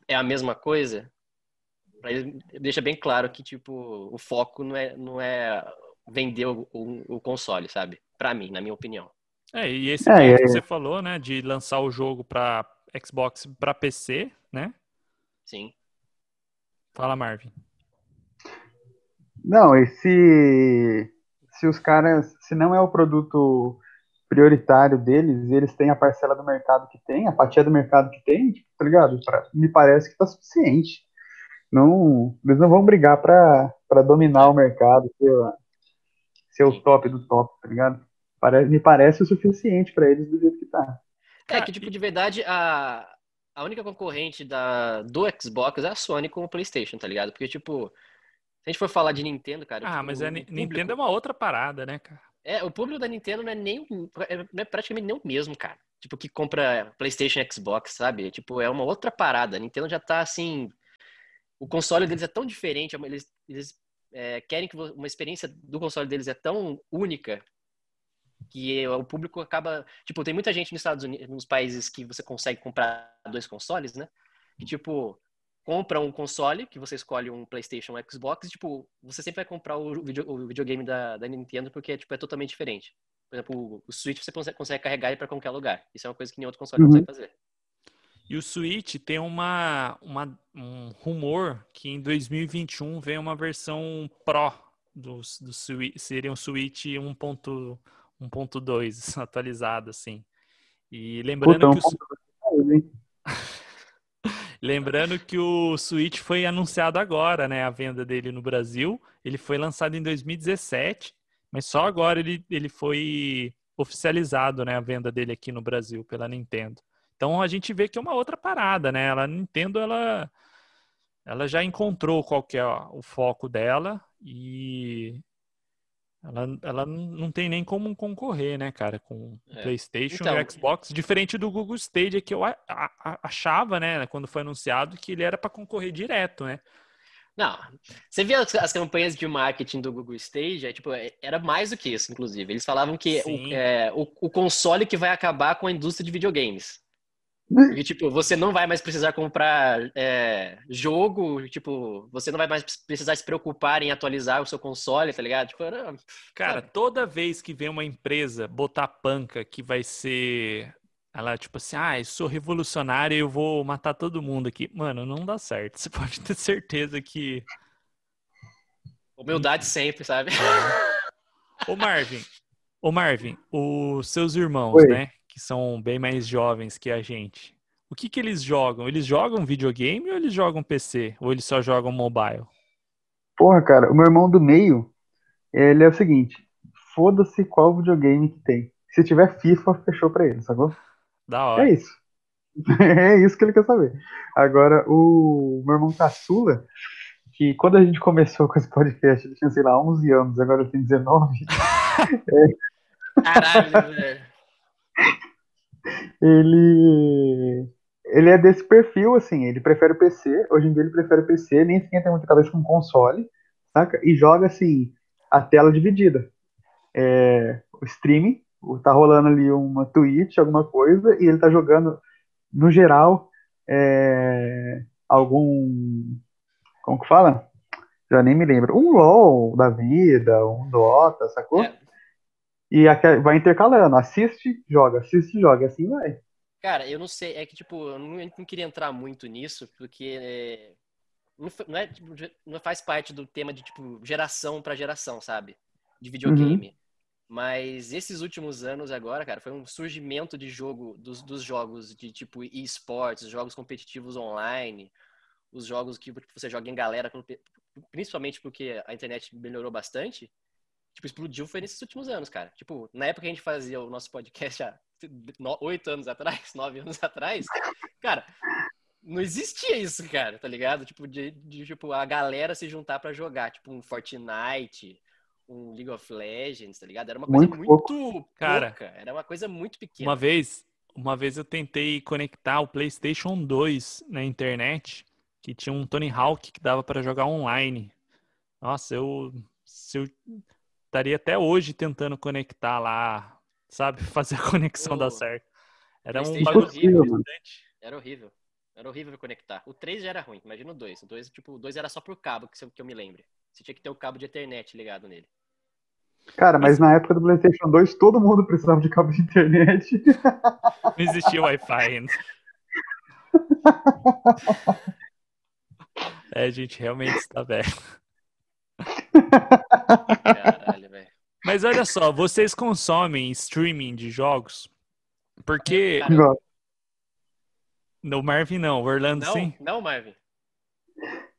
é, a mesma coisa, pra eles deixa bem claro que, tipo, o foco não é, não é vender o, o, o console, sabe? Para mim, na minha opinião. É, e esse é, é, que você falou, né, de lançar o jogo para Xbox para PC, né? Sim. Fala, Marvin. Não, esse se os caras, se não é o produto prioritário deles, eles têm a parcela do mercado que tem, a fatia do mercado que tem, tá ligado? Pra, me parece que tá suficiente. Não, eles não vão brigar para dominar o mercado, ser, ser o top do top, tá ligado? Pare, me parece o suficiente para eles do jeito que tá. É que, tipo, de verdade, a, a única concorrente da, do Xbox é a Sony com o PlayStation, tá ligado? Porque, tipo, se a gente for falar de Nintendo, cara. Ah, tipo, mas a Nintendo público- é uma outra parada, né, cara? É, o público da Nintendo não é nem é, não é praticamente nem o mesmo, cara. Tipo, que compra PlayStation Xbox, sabe? Tipo, é uma outra parada. A Nintendo já tá assim. O console deles é tão diferente, eles, eles é, querem que uma experiência do console deles é tão única que o público acaba. Tipo, tem muita gente nos Estados Unidos, nos países que você consegue comprar dois consoles, né? Que, tipo, compra um console, que você escolhe um PlayStation um Xbox, e, tipo, você sempre vai comprar o, video- o videogame da, da Nintendo porque, tipo, é totalmente diferente. Por exemplo, o, o Switch você consegue, consegue carregar ele para qualquer lugar. Isso é uma coisa que nenhum outro console Uhum. consegue fazer. E o Switch tem uma, uma- um rumor que em 2021 vem uma versão Pro do, do Switch, seria um Switch 1.2 atualizado, assim. E lembrando Puta, que o, hein? Lembrando que o Switch foi anunciado agora, né? A venda dele no Brasil. Ele foi lançado em 2017, mas só agora ele, ele foi oficializado, né? A venda dele aqui no Brasil pela Nintendo. Então a gente vê que é uma outra parada, né? Ela, a Nintendo, ela, ela já encontrou qual que é o foco dela e ela, ela não tem nem como concorrer, né, cara, com o É. PlayStation Então- e Xbox, diferente do Google Stadia que eu a- a- a- achava, né, quando foi anunciado que ele era para concorrer direto, né? Não, você vê as, as campanhas de marketing do Google Stage, é, tipo, é, era mais do que isso, inclusive. Eles falavam que o, é, o, o console que vai acabar com a indústria de videogames. Porque, tipo, você não vai mais precisar comprar é, jogo, tipo, você não vai mais precisar se preocupar em atualizar o seu console, tá ligado? Tipo, era- Cara, toda vez que vem uma empresa botar panca que vai ser ela tipo assim, ah, eu sou revolucionária e eu vou matar todo mundo aqui. Mano, não dá certo. Você pode ter certeza que humildade sempre, sabe? Ô Marvin, ô Marvin, os seus irmãos, Oi. né, que são bem mais jovens que a gente, o que que eles jogam? Eles jogam videogame ou eles jogam PC? Ou eles só jogam mobile? Porra, cara, o meu irmão do meio, ele é o seguinte: foda-se qual videogame que tem. Se tiver FIFA, fechou pra ele, sacou? Da hora. É isso. É isso que ele quer saber. Agora, o meu irmão caçula, que quando a gente começou com esse podcast, ele tinha, sei lá, 11 anos, agora ele tem 19. Caralho, velho. Ele. Ele é desse perfil, assim, ele prefere o PC, hoje em dia ele prefere o PC, nem esquenta muita cabeça com console, saca? E joga, assim, a tela dividida. É, o streaming, tá rolando ali uma Twitch, alguma coisa, e ele tá jogando, no geral, é, algum. Como que fala? Já nem me lembro. Um LOL da vida, um Dota, sacou? É, E vai intercalando, assiste, joga, assiste, joga, e assim vai. Cara, eu não sei, é que, tipo, eu não, não queria entrar muito nisso, porque é, não, não é, tipo, não faz parte do tema de, tipo, geração pra geração, sabe? De videogame. Mas esses últimos anos agora, cara, foi um surgimento de jogo, dos, dos jogos de, tipo, esportes, jogos competitivos online, os jogos que você joga em galera, principalmente porque a internet melhorou bastante, tipo, explodiu foi nesses últimos anos, cara. Tipo, na época que a gente fazia o nosso podcast há oito anos atrás, nove anos atrás, cara, não existia isso, cara, tá ligado? Tipo, de, de, tipo, a galera se juntar pra jogar, tipo, um Fortnite, um League of Legends, tá ligado? Era uma coisa Muito muito, pouco. Cara, pouca, era uma coisa muito pequena. Uma vez, uma vez eu tentei conectar o PlayStation 2 na internet, que tinha um Tony Hawk que dava para jogar online. Nossa, eu, se eu estaria até hoje tentando conectar lá, sabe, fazer a conexão O dar certo. Era um bagulho horrível. Era horrível. Era horrível conectar. O 3 já era ruim, imagina o 2. O 2, tipo, o 2 era só por cabo, que, se eu- que eu me lembre. Você tinha que ter o cabo de internet ligado nele. Cara, mas na época do PlayStation 2 todo mundo precisava de cabo de internet. Não existia Wi-Fi ainda. É, gente, realmente está velho. Caralho, velho. Mas Mas olha só, vocês consomem streaming de jogos? Porque. Cara. No Marvin não, o Orlando Não, sim. não, Marvin.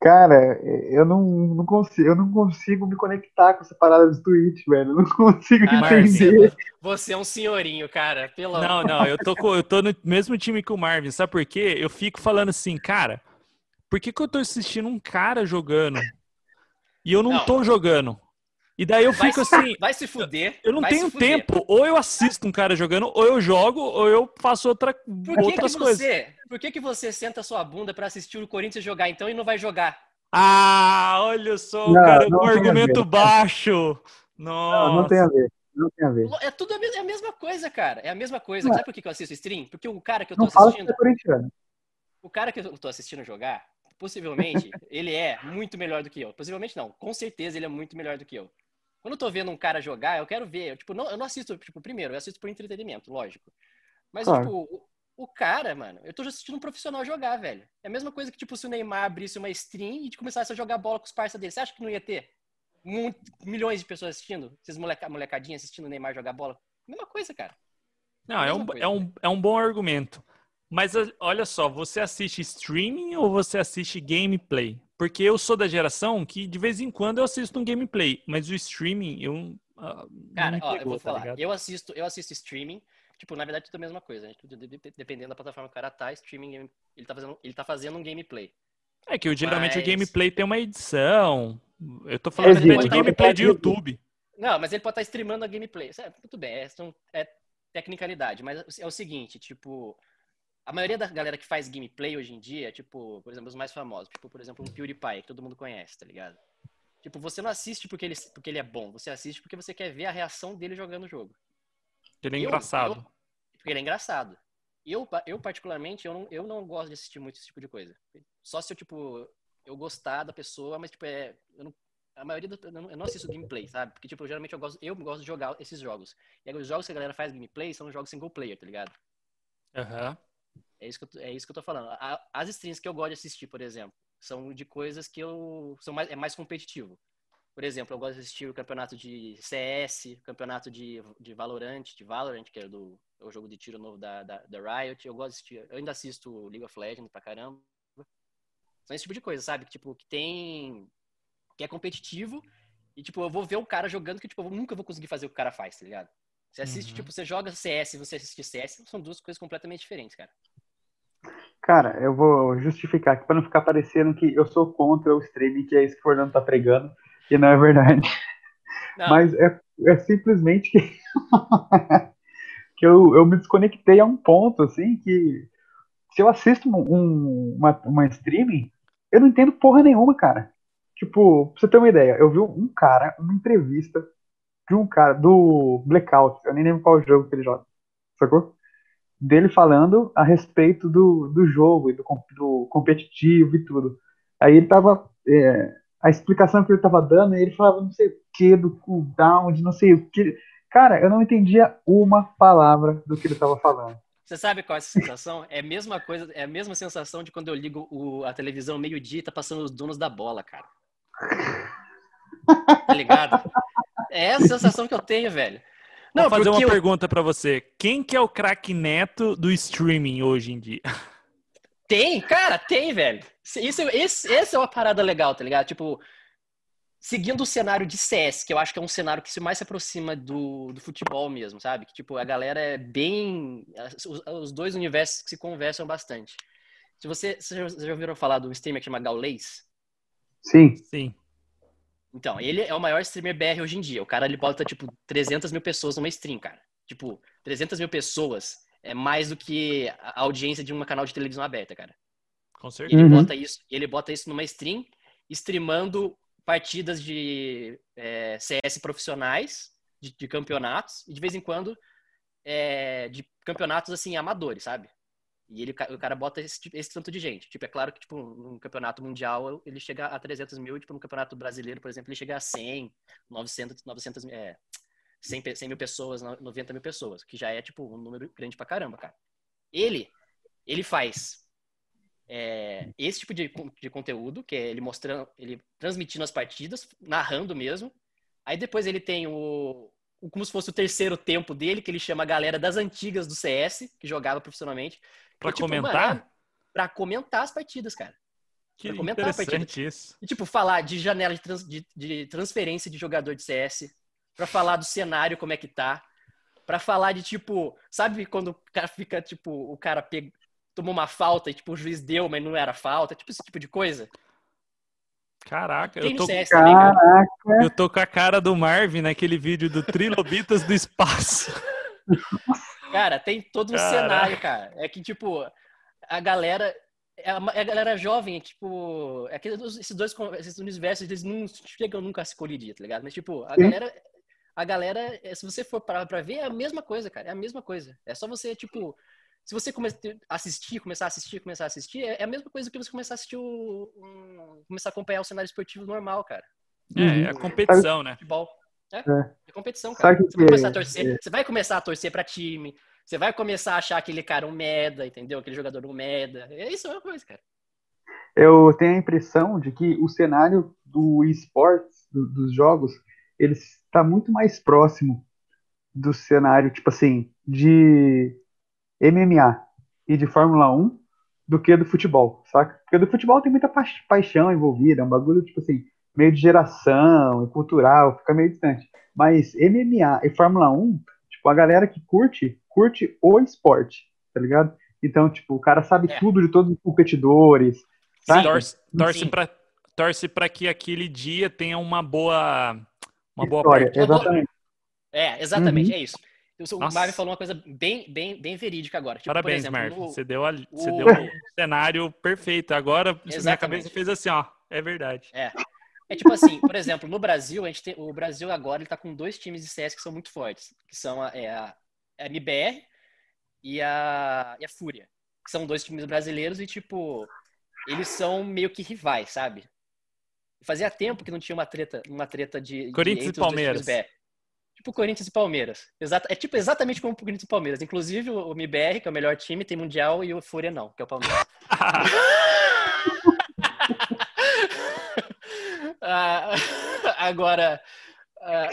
Cara, eu não, não consigo, eu não consigo me conectar com essa parada de Twitch, velho. Eu não consigo Cara, Marvin. entender. você, você é um senhorinho, cara. Pelo Não, não, eu tô, eu tô no mesmo time que o Marvin, sabe por quê? Eu fico falando assim, cara, por que, que eu tô assistindo um cara jogando e eu não, Não. tô jogando? E daí eu Vai fico se- assim, Vai se fuder. eu não vai tenho tempo, ou eu assisto um cara jogando, ou eu jogo, ou eu faço outra, Por que, que outras coisas. Por que, que você senta sua bunda pra assistir o Corinthians jogar então e não vai jogar? Ah, olha só, o Não, cara não a argumento baixo. Não, Nossa. não tem a ver. Não tem a ver. É tudo a, me- é a mesma coisa, cara. É a mesma coisa. Não é. Sabe por que que eu assisto stream? Porque o cara que eu tô Não fala que assistindo, você é o cara que eu tô assistindo jogar, possivelmente, ele é muito melhor do que eu. Possivelmente não, com certeza ele é muito melhor do que eu. Quando eu tô vendo um cara jogar, eu quero ver. Eu, tipo, não, eu não assisto, tipo, primeiro, eu assisto por entretenimento, lógico. Mas, Claro. tipo, o, cara, mano, eu tô assistindo um profissional jogar, velho. É a mesma coisa que, tipo, se o Neymar abrisse uma stream e começasse a jogar bola com os parceiros dele. Você acha que não ia ter mu- milhões de pessoas assistindo? Esses moleca, molecadinhas assistindo o Neymar jogar bola? Mesma coisa, cara. Não, é um, Mesma coisa. é, um, é um bom argumento. Mas olha só, você assiste streaming ou você assiste gameplay? Porque eu sou da geração que de vez em quando eu assisto um gameplay, mas o streaming eu. não Cara, ó, eu pegou, vou tá falar. ligado? eu assisto, eu assisto streaming. Tipo, na verdade, tudo a mesma coisa. Né? Tudo de- de- Dependendo da plataforma que o cara tá, streaming, ele tá fazendo, ele tá fazendo um gameplay. É que geralmente o Mas- gameplay tem uma edição. Eu tô falando Existe, de então gameplay de. YouTube. Não, mas ele pode estar streamando a gameplay. É- Tudo bem, é, é tecnicalidade. Mas é o seguinte, tipo... A maioria da galera que faz gameplay hoje em dia, tipo, por exemplo, os mais famosos. Tipo, por exemplo, um PewDiePie, que todo mundo conhece, tá ligado? Tipo, você não assiste porque ele, porque ele é bom. Você assiste porque você quer ver a reação dele jogando o jogo. Ele é Eu- engraçado. eu- porque ele é engraçado. Eu, eu particularmente, eu não, eu não gosto de assistir muito esse tipo de coisa. Só se eu, tipo, eu gostar da pessoa, mas, tipo, é... Eu não, a maioria do, eu não- eu não assisto gameplay, sabe? Porque, tipo, geralmente eu gosto, eu gosto de jogar esses jogos. E aí, os jogos que a galera faz gameplay são jogos single player, tá ligado? Aham. É isso que eu, tô- é isso que eu tô falando. A- As streams que eu gosto de assistir, por exemplo, são de coisas que eu... São mais, é mais competitivo. Por exemplo, eu gosto de assistir o campeonato de CS, campeonato de, de Valorant, de Valorant, que é, do, é o jogo de tiro novo da, da, da Riot. Eu gosto de assistir, eu ainda assisto League of Legends pra caramba. São esse tipo de coisa, sabe? Que, tipo, que tem... Que é competitivo e, tipo, eu vou ver um cara jogando que, tipo, eu nunca vou conseguir fazer o que o cara faz, tá ligado? Você assiste, Uhum. tipo, você joga CS e você assiste CS, são duas coisas completamente diferentes, cara. Cara, eu vou justificar aqui pra não ficar parecendo que eu sou contra o streaming, que é isso que o Fernando tá pregando, e não é verdade. Não, Mas é, é simplesmente que, que eu, eu me desconectei a um ponto, assim, que se eu assisto um- um- uma, uma streaming, eu não entendo porra nenhuma, cara. Tipo, pra você ter uma ideia, eu vi um cara, uma entrevista de um cara do Blackout, eu nem lembro qual jogo que ele joga, sacou? Dele falando a respeito do, do jogo e do, do competitivo e tudo. Aí ele tava. é, a explicação que ele tava dando, ele falava não sei o que, do cooldown, de não sei o que. Cara, eu não entendia uma palavra do que ele tava falando. Você sabe qual é essa sensação? É a mesma coisa, é a mesma sensação de quando eu ligo o- a televisão meio-dia e tá passando os donos da bola, cara. Tá ligado? É essa sensação que eu tenho, velho. Não, Vou fazer uma eu- pergunta pra você. Quem que é o craque neto do streaming hoje em dia? tem, cara, tem, velho. Isso, esse, esse é uma parada legal, tá ligado? Tipo, seguindo o cenário de CS, que eu acho que é um cenário que se mais se aproxima do, do futebol mesmo, sabe? Que, tipo, a galera é bem... Os, os dois universos que se conversam bastante. Se você, vocês já- ouviram falar de um streamer que chama Gaules? Sim. Sim. Então, ele é o maior streamer BR hoje em dia. O cara, ele bota, tipo, 300 mil pessoas numa stream, cara. Tipo, 300 mil pessoas é mais do que a audiência de um canal de televisão aberta, cara. Com E certeza. ele Uhum. bota isso, e ele bota isso numa stream, streamando partidas de é, CS profissionais, de, de campeonatos, e de vez em quando é, de campeonatos, assim, amadores, sabe? E ele, o cara bota esse, esse tanto de gente. Tipo, é claro que, tipo, num campeonato mundial ele chega a 300 mil, e, tipo, no campeonato brasileiro, por exemplo, ele chega a 100, 900, 900 mil, é, 100, pe- 100 mil pessoas, no- 90 mil pessoas, que já é, tipo, um número grande pra caramba, cara. Ele, ele faz é, esse tipo de, de conteúdo, que é ele mostrando, ele transmitindo as partidas, narrando mesmo. Aí depois ele tem o, como se fosse o terceiro tempo dele, que ele chama a galera das antigas do CS, que jogava profissionalmente. Pra E, tipo, comentar? mano, é pra comentar as partidas, cara. que pra comentar a partida. isso. E, tipo, falar de janela de, trans- de- de transferência de jogador de CS, pra falar do cenário, como é que tá, pra falar de, tipo, sabe quando o cara fica, tipo, o cara pega, tomou uma falta e, tipo, o juiz deu, mas não era falta, tipo, esse tipo de coisa. Caraca, eu tô, CS. Caraca, eu tô com a cara do Marvin naquele vídeo do Trilobitas do Espaço. Cara, tem todo um Caraca. cenário, cara. É que, tipo, a galera. É a, é a galera jovem, tipo. É que esses dois esses universos, eles não chegam nunca a se colidir, tá ligado? Mas, tipo, a Sim. galera. A galera, é, se você for parar pra ver, é a mesma coisa, cara. É a mesma coisa. É só você, tipo. Se você começar a assistir, começar a assistir, começar a assistir, é é a mesma coisa que você começar a assistir o. um- começar a acompanhar o cenário esportivo normal, cara. É, é a competição, né? Futebol. É, É. é competição, cara. que Você vai começar a é- torcer, você vai começar a torcer pra time, você vai começar a achar aquele cara um merda, entendeu? Aquele jogador um merda. É isso, é uma coisa, cara. eu tenho a impressão de que o cenário do esportes, do- dos jogos, ele está muito mais próximo do cenário, tipo assim, de MMA e de Fórmula 1 do que do futebol, saca? Porque do futebol tem muita pa- paixão envolvida, é um bagulho, tipo assim, meio de geração e cultural, fica meio distante. Mas MMA e Fórmula 1, tipo, a galera que curte, curte o esporte, tá ligado? Então, tipo, o cara sabe É. tudo de todos os competidores, saca? Torce, torce Sim. pra, torce pra que aquele dia tenha uma boa. Uma boa História, partida. exatamente. É, exatamente, Uhum. é isso. O Nossa. Marvin falou uma coisa bem, bem, bem verídica agora. Tipo, Parabéns, por exemplo, Marvin. no- Você deu, a, você o- deu o cenário perfeito. Agora, isso na minha cabeça fez assim, ó. É verdade. É. É tipo assim, por exemplo, no Brasil, a gente tem, o Brasil agora ele tá com dois times de CS que são muito fortes, que são a, é a, a MBR e a, e a Fúria, que são dois times brasileiros e, tipo, eles são meio que rivais, sabe? Fazia tempo que não tinha uma treta, uma treta de, de Corinthians e os dois Palmeiras. Tipo Corinthians e Palmeiras. Exato, é tipo exatamente como o Corinthians e Palmeiras. Inclusive o, o MBR, que é o melhor time, tem Mundial e o Fúria não, que é o Palmeiras. Ah, agora, ah,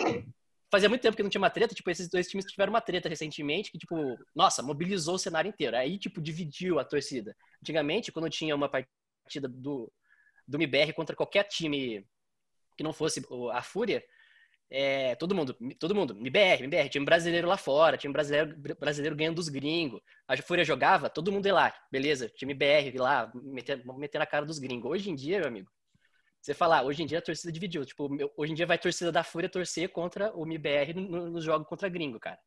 fazia muito tempo que não tinha uma treta, tipo, esses dois times tiveram uma treta recentemente que, tipo, nossa, mobilizou o cenário inteiro. Aí, tipo, dividiu a torcida. Antigamente, quando tinha uma partida do, do MBR contra qualquer time que não fosse a Fúria, é, todo mundo, todo mundo, MBR, MBR, time brasileiro lá fora, time brasileiro, brasileiro ganhando dos gringos. A Fúria jogava, todo mundo ia lá, beleza, time BR lá, meter, meter na cara dos gringos. Hoje em dia, meu amigo, você falar, hoje em dia a torcida dividiu. Tipo, hoje em dia vai a torcida da Fúria torcer contra o MBR no, no, jogo contra gringo, cara.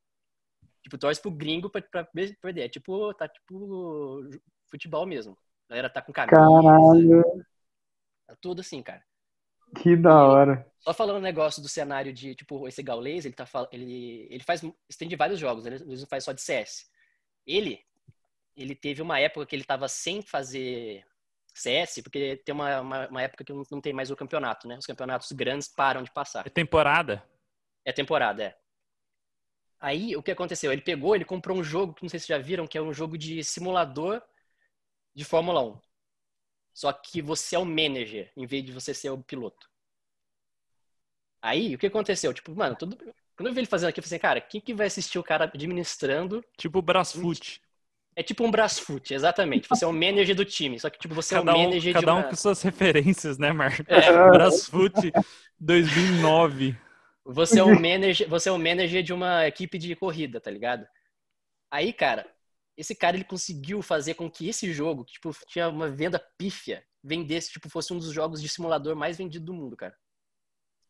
Tipo, torce pro gringo pra, pra perder. É tipo, tá tipo futebol mesmo. A galera tá com camisa, Caralho, tudo assim, cara. que da hora. Só falando um negócio do cenário de, tipo, esse Gaules, ele tá ele ele faz estende vários jogos, ele não faz só de CS. Ele ele teve uma época que ele tava sem fazer CS, porque tem uma, uma, uma época que não, não tem mais o campeonato, né? Os campeonatos grandes param de passar. É temporada? É temporada, é. Aí, o que aconteceu? Ele pegou, ele comprou um jogo, que não sei se vocês já viram, que é um jogo de simulador de Fórmula 1. Só que você é o manager, em vez de você ser o piloto. Aí, o que aconteceu? Tipo, mano, tudo... quando eu vi ele fazendo aqui, eu falei assim, cara, quem que vai assistir o cara administrando? Tipo Brasfoot. É tipo um Brasfoot, exatamente. Você é o manager do time, só que, tipo, você Cada é o um, manager de cada um com suas referências, né, Marco? É. Brasfoot 2009. Você é o manager, você é o manager de uma equipe de corrida, tá ligado? Aí, cara, esse cara ele conseguiu fazer com que esse jogo, que tipo, tinha uma venda pífia, vendesse, tipo, fosse um dos jogos de simulador mais vendido do mundo, cara.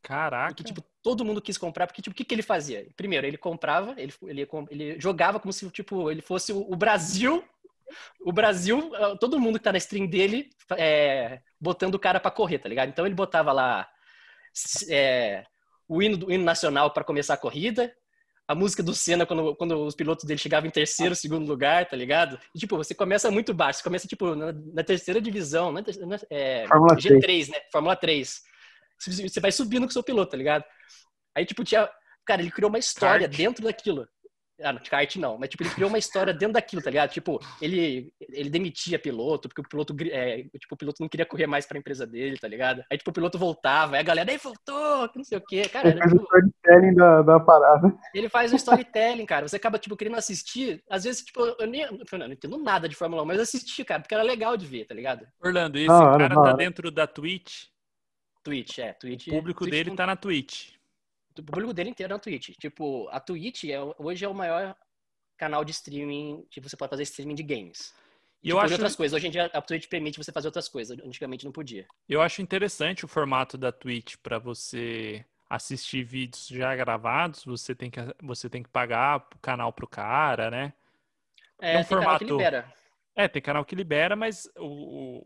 Caraca. Porque, tipo, todo mundo quis comprar, porque, tipo, o que, que ele fazia? Primeiro, ele comprava, ele, ele, ele jogava como se, tipo, ele fosse o, o Brasil, o Brasil, ah, todo mundo que tá na stream dele, é, botando o cara pra correr, tá ligado? Então ele botava lá é, o hino, do, o hino nacional para começar a corrida, a música do Senna quando, quando os pilotos dele chegavam em terceiro, segundo lugar, tá ligado? E, tipo, você começa muito baixo, você começa, tipo, na, na terceira divisão, na, na, é, Fórmula G3, 3. né? Fórmula 3. Você você vai subindo com o seu piloto, tá ligado? Aí, tipo, tinha. Cara, ele criou uma história Kart. dentro daquilo. Ah, no kart não, mas tipo, ele criou uma história dentro daquilo, tá ligado? Tipo, ele, ele demitia piloto, porque o piloto, é, tipo, o piloto não queria correr mais pra empresa dele, tá ligado? Aí, tipo, o piloto voltava, aí a galera, aí voltou, que não sei o quê. Cara, Ele faz o tipo, storytelling da, da parada. ele faz um storytelling, cara. Você acaba, tipo, querendo assistir. Às vezes, tipo, eu nem eu não entendo nada de Fórmula 1, mas assisti, cara, porque era legal de ver, tá ligado? Orlando, esse hora, cara tá dentro da Twitch. Twitch, é, Twitch. O público Twitch dele não- tá na Twitch. O público dele inteiro é na Twitch. Tipo, a Twitch é, hoje é o maior canal de streaming que você pode fazer streaming de games. E tipo, eu de acho, outras coisas. Hoje em dia a Twitch permite você fazer outras coisas. Antigamente não podia. eu acho interessante o formato da Twitch pra você assistir vídeos já gravados. Você tem que, você tem que pagar o canal pro cara, né? É, É um tem canal que formato- libera. É, tem canal que libera, mas o,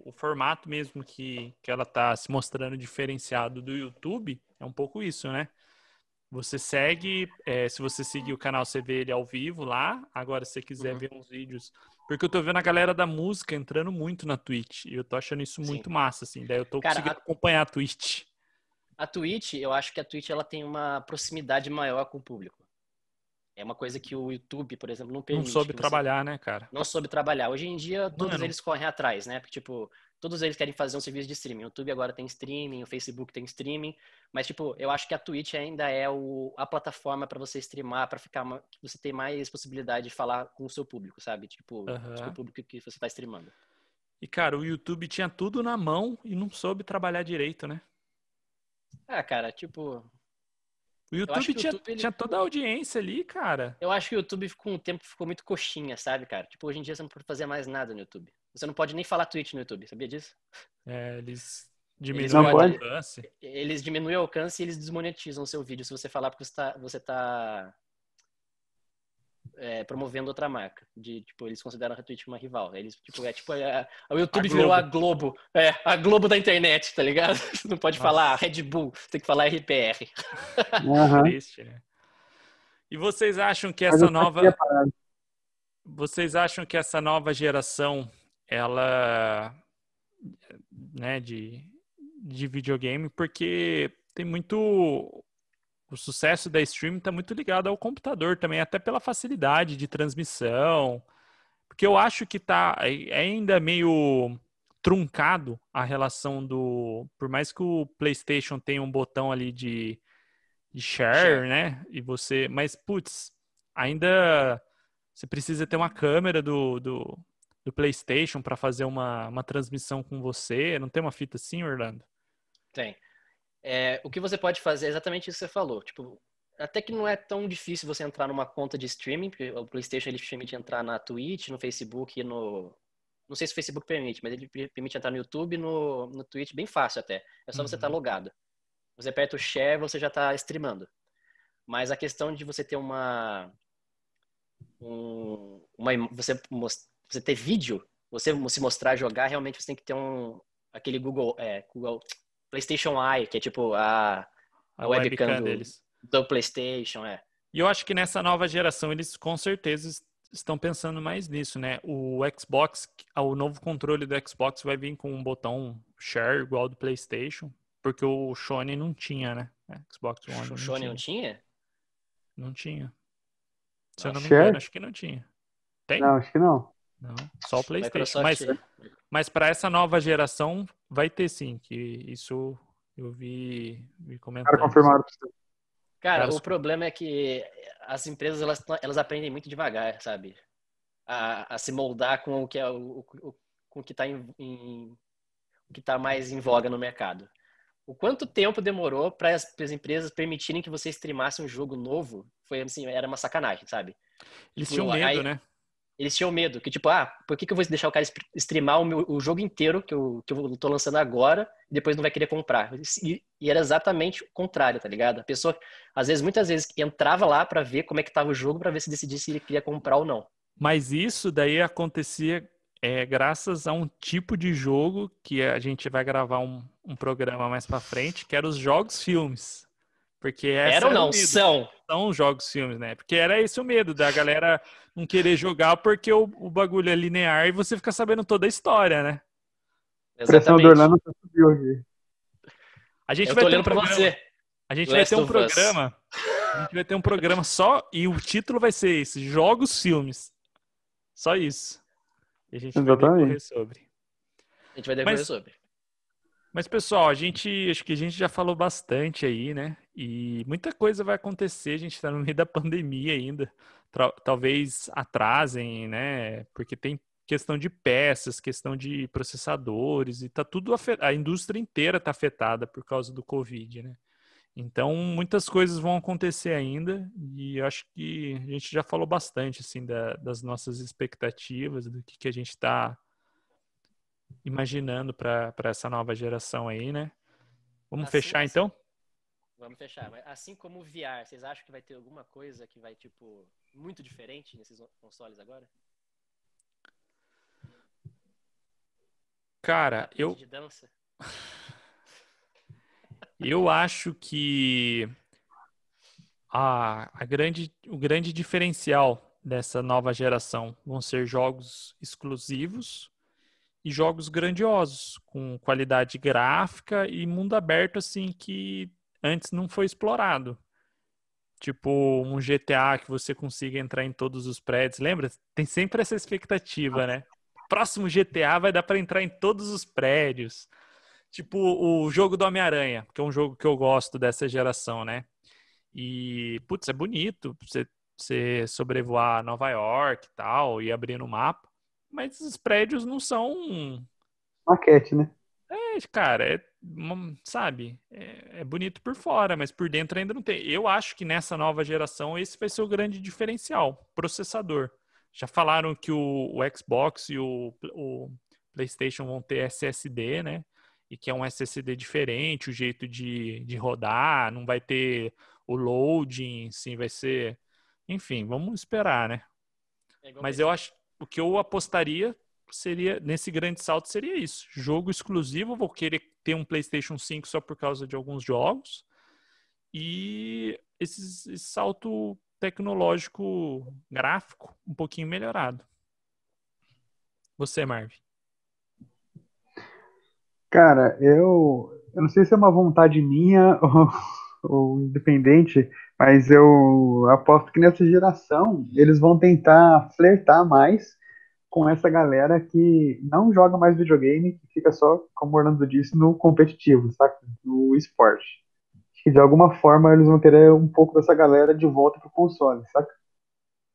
o, o formato mesmo que, que ela tá se mostrando diferenciado do YouTube é um pouco isso, né? Você segue, é, se você seguir o canal, você vê ele ao vivo lá. Agora, se você quiser Uhum. ver uns vídeos. Porque eu tô vendo a galera da música entrando muito na Twitch. E eu tô achando isso Sim. muito massa, assim. Daí eu tô Cara, conseguindo a- acompanhar a Twitch. A Twitch, eu acho que a Twitch ela tem uma proximidade maior com o público. É uma coisa que o YouTube, por exemplo, não Não permite. soube que você- trabalhar, né, cara? Não soube trabalhar. Hoje em dia, todos Mano. eles correm atrás, né? Porque, tipo, todos eles querem fazer um serviço de streaming. O YouTube agora tem streaming, o Facebook tem streaming. Mas, tipo, eu acho que a Twitch ainda é o, a plataforma para você streamar, para ficar você tem mais possibilidade de falar com o seu público, sabe? Tipo, com o público que você tá streamando. E, cara, o YouTube tinha tudo na mão e não soube trabalhar direito, né? Ah, cara, tipo, O YouTube que o tinha, YouTube, ele- tinha toda a audiência ali, cara. eu acho que o YouTube com o tempo ficou muito coxinha, sabe, cara? Tipo, hoje em dia você não pode fazer mais nada no YouTube. Você não pode nem falar Twitch no YouTube, sabia disso? É, eles não o alcance. eles diminuem o alcance e eles desmonetizam o seu vídeo se você falar porque você tá, você tá é, promovendo outra marca. De, tipo, eles consideram a Twitch uma rival. Eles, tipo, é tipo, é, o YouTube A virou a Globo. É, a Globo da internet, tá ligado? Você não pode Nossa. falar Red Bull, você tem que falar RPR. Aham. Triste, né? E vocês acham que essa nova, parada. vocês acham que essa nova geração, ela, né, de, de videogame, porque tem muito o sucesso da stream está muito ligado ao computador também, até pela facilidade de transmissão. Porque eu acho que tá é ainda meio truncado a relação do. Por mais que o PlayStation tenha um botão ali de, de share, Share. né? E você. Mas, putz, ainda você precisa ter uma câmera do, do, do PlayStation para fazer uma, uma transmissão com você. Não tem uma fita assim, Orlando? Tem. É, o que você pode fazer é exatamente isso que você falou. Tipo, até que não é tão difícil você entrar numa conta de streaming, porque o PlayStation ele permite entrar na Twitch, no Facebook e no. Não sei se o Facebook permite, mas ele permite entrar no YouTube e no, no Twitch bem fácil até. É só você estar Uhum. logado. Você aperta o share, você já está streamando. Mas a questão de você ter uma. Um, uma você, você ter vídeo, você se mostrar jogar, realmente você tem que ter um. Aquele Google. É, Google PlayStation Eye, que é tipo a A, A webcam webcam do- deles. do PlayStation, é. E eu acho que nessa nova geração eles com certeza es- estão pensando mais nisso, né? O Xbox, o novo controle do Xbox vai vir com um botão share igual ao do PlayStation, porque o Sony não tinha, né? Xbox One O não Sony tinha. não tinha? Não tinha. Se eu não me Share? engano, acho que não tinha. Tem? Não, acho que não. Não, só o PlayStation. Microsoft. Mas, mas para essa nova geração vai ter sim, que isso eu vi, vi Cara, confirmaram você. Cara, Cara, o problema é que as empresas elas, elas aprendem muito devagar, sabe? A, a se moldar com o que é o, o- com o que está em, em- o que tá mais em voga no mercado. O quanto tempo demorou para as empresas permitirem que você streamasse um jogo novo? Foi assim, era uma sacanagem, sabe? Eles Tipo, tinham medo, aí- né? Eles tinham medo, que tipo, ah, por que, que eu vou deixar o cara streamar o, meu- o jogo inteiro que eu, que eu tô lançando agora e depois não vai querer comprar? E, e era exatamente o contrário, tá ligado? A pessoa, às vezes, muitas vezes, entrava lá pra ver como é que tava o jogo pra ver se decidir se ele queria comprar ou não. Mas isso daí acontecia é, graças a um tipo de jogo que a gente vai gravar um, um programa mais pra frente, que era os jogos filmes. Porque essa era ou o não? medo. São. São os jogos filmes, né? Porque era esse o medo da galera não querer jogar porque o, o bagulho é linear e você fica sabendo toda a história, né? A pressão do. Orlando subiu aqui. A gente Eu vai tô ter um olhando pra programa, você. a gente vai Last ter um of Us. programa, A gente vai ter um programa só e o título vai ser esse: Jogos, Filmes. Só isso. E a gente Exatamente. vai decorrer sobre. A gente vai decorrer Mas- sobre. Mas, pessoal, a gente acho que a gente já falou bastante aí, né? E muita coisa vai acontecer, a gente está no meio da pandemia ainda. Talvez atrasem, né? Porque tem questão de peças, questão de processadores, e tá tudo a indústria inteira está afetada por causa do Covid, né? Então, muitas coisas vão acontecer ainda, e acho que a gente já falou bastante, assim, da- das nossas expectativas, do que, que a gente está imaginando para essa nova geração aí, né? Vamos Assim- fechar assim- então? Vamos fechar. Mas assim como o VR, vocês acham que vai ter alguma coisa que vai, tipo, muito diferente nesses consoles agora? Cara, eu, De dança? eu acho que a, a grande, o grande diferencial dessa nova geração vão ser jogos exclusivos e jogos grandiosos, com qualidade gráfica e mundo aberto, assim, que antes não foi explorado. Tipo um GTA que você consiga entrar em todos os prédios. Lembra? Tem sempre essa expectativa, né? Próximo GTA vai dar para entrar em todos os prédios. Tipo o jogo do Homem-Aranha, que é um jogo que eu gosto dessa geração, né? E, putz, é bonito você, você sobrevoar Nova York e tal, e abrir no mapa. Mas os prédios não são Maquete, né? É, cara, é, sabe, é, é bonito por fora, mas por dentro ainda não tem. Eu acho que nessa nova geração esse vai ser o grande diferencial, processador. Já falaram que o, o Xbox e o, o PlayStation vão ter SSD, né? E que é um SSD diferente, o jeito de, de rodar, não vai ter o loading, sim, vai ser. Enfim, vamos esperar, né? É Mas eu acho o que eu apostaria seria nesse grande salto seria isso. Jogo exclusivo, vou querer ter um PlayStation 5 só por causa de alguns jogos. E esses- esse salto tecnológico gráfico um pouquinho melhorado. Você, Marvin. Cara, eu, eu não sei se é uma vontade minha ou, ou independente, mas eu aposto que nessa geração eles vão tentar flertar mais com essa galera que não joga mais videogame, que fica só, como o Orlando disse, no competitivo, saca? No esporte. Acho que de alguma forma eles vão ter um pouco dessa galera de volta pro console, saca?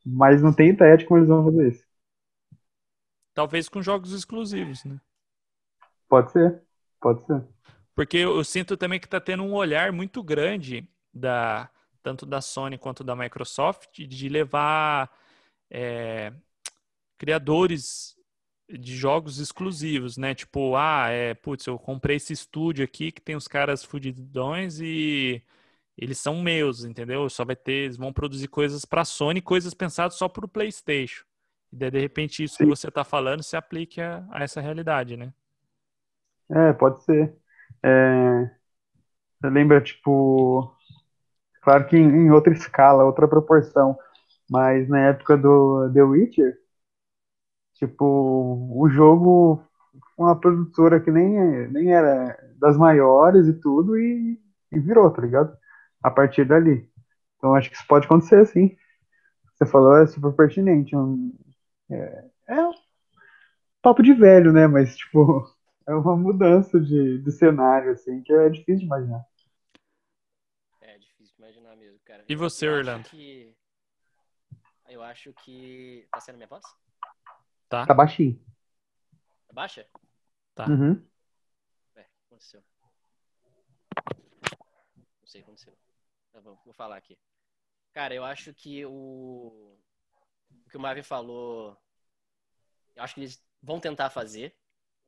Mas não tem ideia de como eles vão fazer isso. Talvez com jogos exclusivos, né? Pode ser, pode ser. Porque eu, eu sinto também que está tendo um olhar muito grande da tanto da Sony quanto da Microsoft de levar é, criadores de jogos exclusivos, né? Tipo, ah, é, putz, eu comprei esse estúdio aqui que tem os caras fudidões e eles são meus, entendeu? Só vai ter, eles vão produzir coisas para Sony, coisas pensadas só para o PlayStation. E daí, de repente, isso que Sim. você está falando se aplique a, a essa realidade, né? É, pode ser. É, você lembra, tipo, claro que em, em outra escala, outra proporção, mas na época do The Witcher, tipo, o jogo, uma produtora que nem, nem era das maiores e tudo, e, e virou, tá ligado? A partir dali. Então acho que isso pode acontecer, sim. Você falou, é super pertinente. Um, é, é um papo de velho, né? Mas, tipo, é uma mudança de, de cenário, assim, que é difícil de imaginar. É difícil de imaginar mesmo, cara. E Eu- você, Orlando? que- Eu acho que. Tá sendo minha voz? Tá? Tá baixinho. Baixa? Tá. Uhum. É, o que aconteceu? Não sei o que aconteceu. Tá bom, vou falar aqui. Cara, eu acho que o. O que o Marvin falou. Eu acho que eles vão tentar fazer.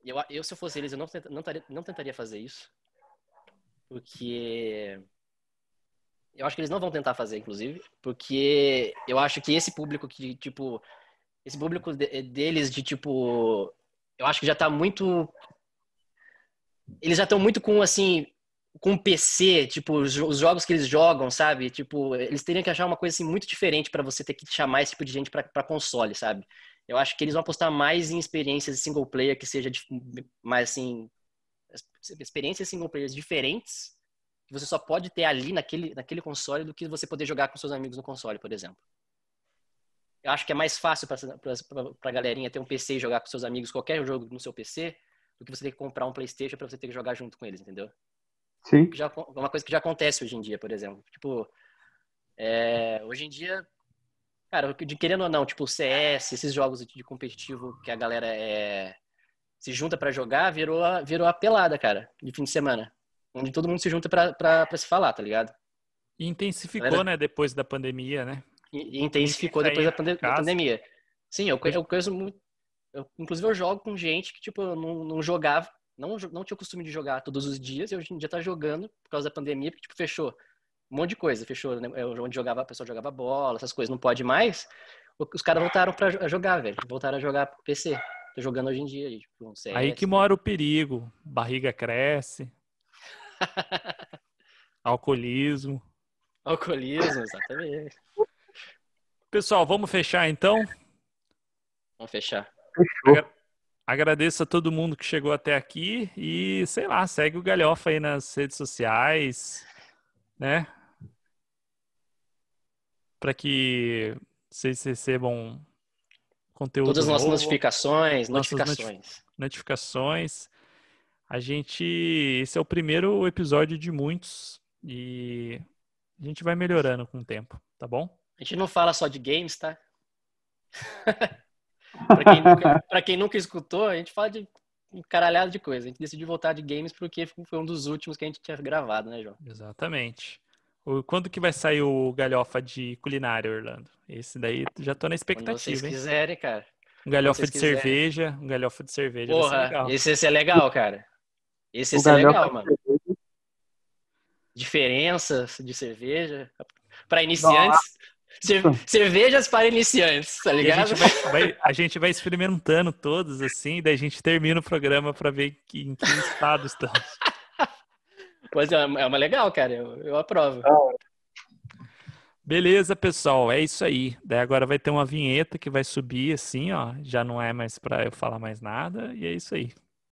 Eu, eu se eu fosse eles, eu não, tenta- não, taria- não tentaria fazer isso. Porque. Eu acho que eles não vão tentar fazer, inclusive. Porque eu acho que esse público que, tipo. Esse público de- deles de, tipo. Eu acho que já tá muito eles já estão muito com assim com PC, tipo os, os jogos que eles jogam, sabe? Tipo, eles teriam que achar uma coisa assim muito diferente pra você ter que chamar esse tipo de gente pra console, sabe? Eu acho que eles vão apostar mais em experiências single player que seja dif- mais assim experiências single players diferentes que você só pode ter ali naquele, naquele console do que você poder jogar com seus amigos no console, por exemplo. Eu acho que é mais fácil para a galerinha ter um PC e jogar com seus amigos qualquer jogo no seu PC do que você ter que comprar um PlayStation para você ter que jogar junto com eles, entendeu? Sim. Já, é uma coisa que já acontece hoje em dia, por exemplo. Tipo, é, hoje em dia, cara, de querendo ou não, tipo, o CS, esses jogos de competitivo que a galera é, se junta para jogar, virou a, virou a pelada, cara, de fim de semana. Onde todo mundo se junta pra, se falar, tá ligado? E intensificou, galera... né, depois da pandemia, né? E, intensificou depois da, pande da, pandemia. Sim, eu, eu conheço muito. Eu, inclusive, eu jogo com gente que, tipo, não, não jogava, não, não tinha o costume de jogar todos os dias, e hoje em dia tá jogando por causa da pandemia, porque, tipo, fechou um monte de coisa. Fechou, né? É onde jogava, a pessoa jogava bola, essas coisas, não pode mais. Os caras voltaram pra jogar, velho. Voltaram a jogar pro PC. Tô jogando hoje em dia. Tipo, um CS, Aí que mora o perigo. Barriga cresce. Alcoolismo. Alcoolismo, exatamente. Pessoal, vamos fechar então? Vamos fechar. Fechou. Agradeço a todo mundo que chegou até aqui e, sei lá, segue o Galhofa aí nas redes sociais, né? Para que vocês recebam conteúdo Todas as nossas novo, notificações, notificações. Notificações. A gente. Esse é o primeiro episódio de muitos e a gente vai melhorando com o tempo, tá bom? A gente não fala só de games, tá? pra, quem nunca, pra quem nunca escutou, a gente fala de um caralhado de coisa. A gente decidiu voltar de games porque foi um dos últimos que a gente tinha gravado, né, João? Exatamente. Quando que vai sair o Galhofa de culinária, Orlando? Esse daí já tô na expectativa, Quando vocês hein? quiserem, cara. Um galhofa de quiserem. cerveja, um galhofa de cerveja. Porra, esse, esse é legal, cara. Esse, esse é legal, mano. Diferenças de cerveja. Para iniciantes. Cervejas para iniciantes, tá ligado? A gente, vai, vai, a gente, vai, experimentando todos, assim, daí a gente termina o programa para ver que, em que estado estamos. Pois é, é uma legal, cara. Eu, eu aprovo. Beleza, pessoal, é isso aí. Daí agora vai ter uma vinheta que vai subir assim, ó. Já não é mais para eu falar mais nada, e é isso aí.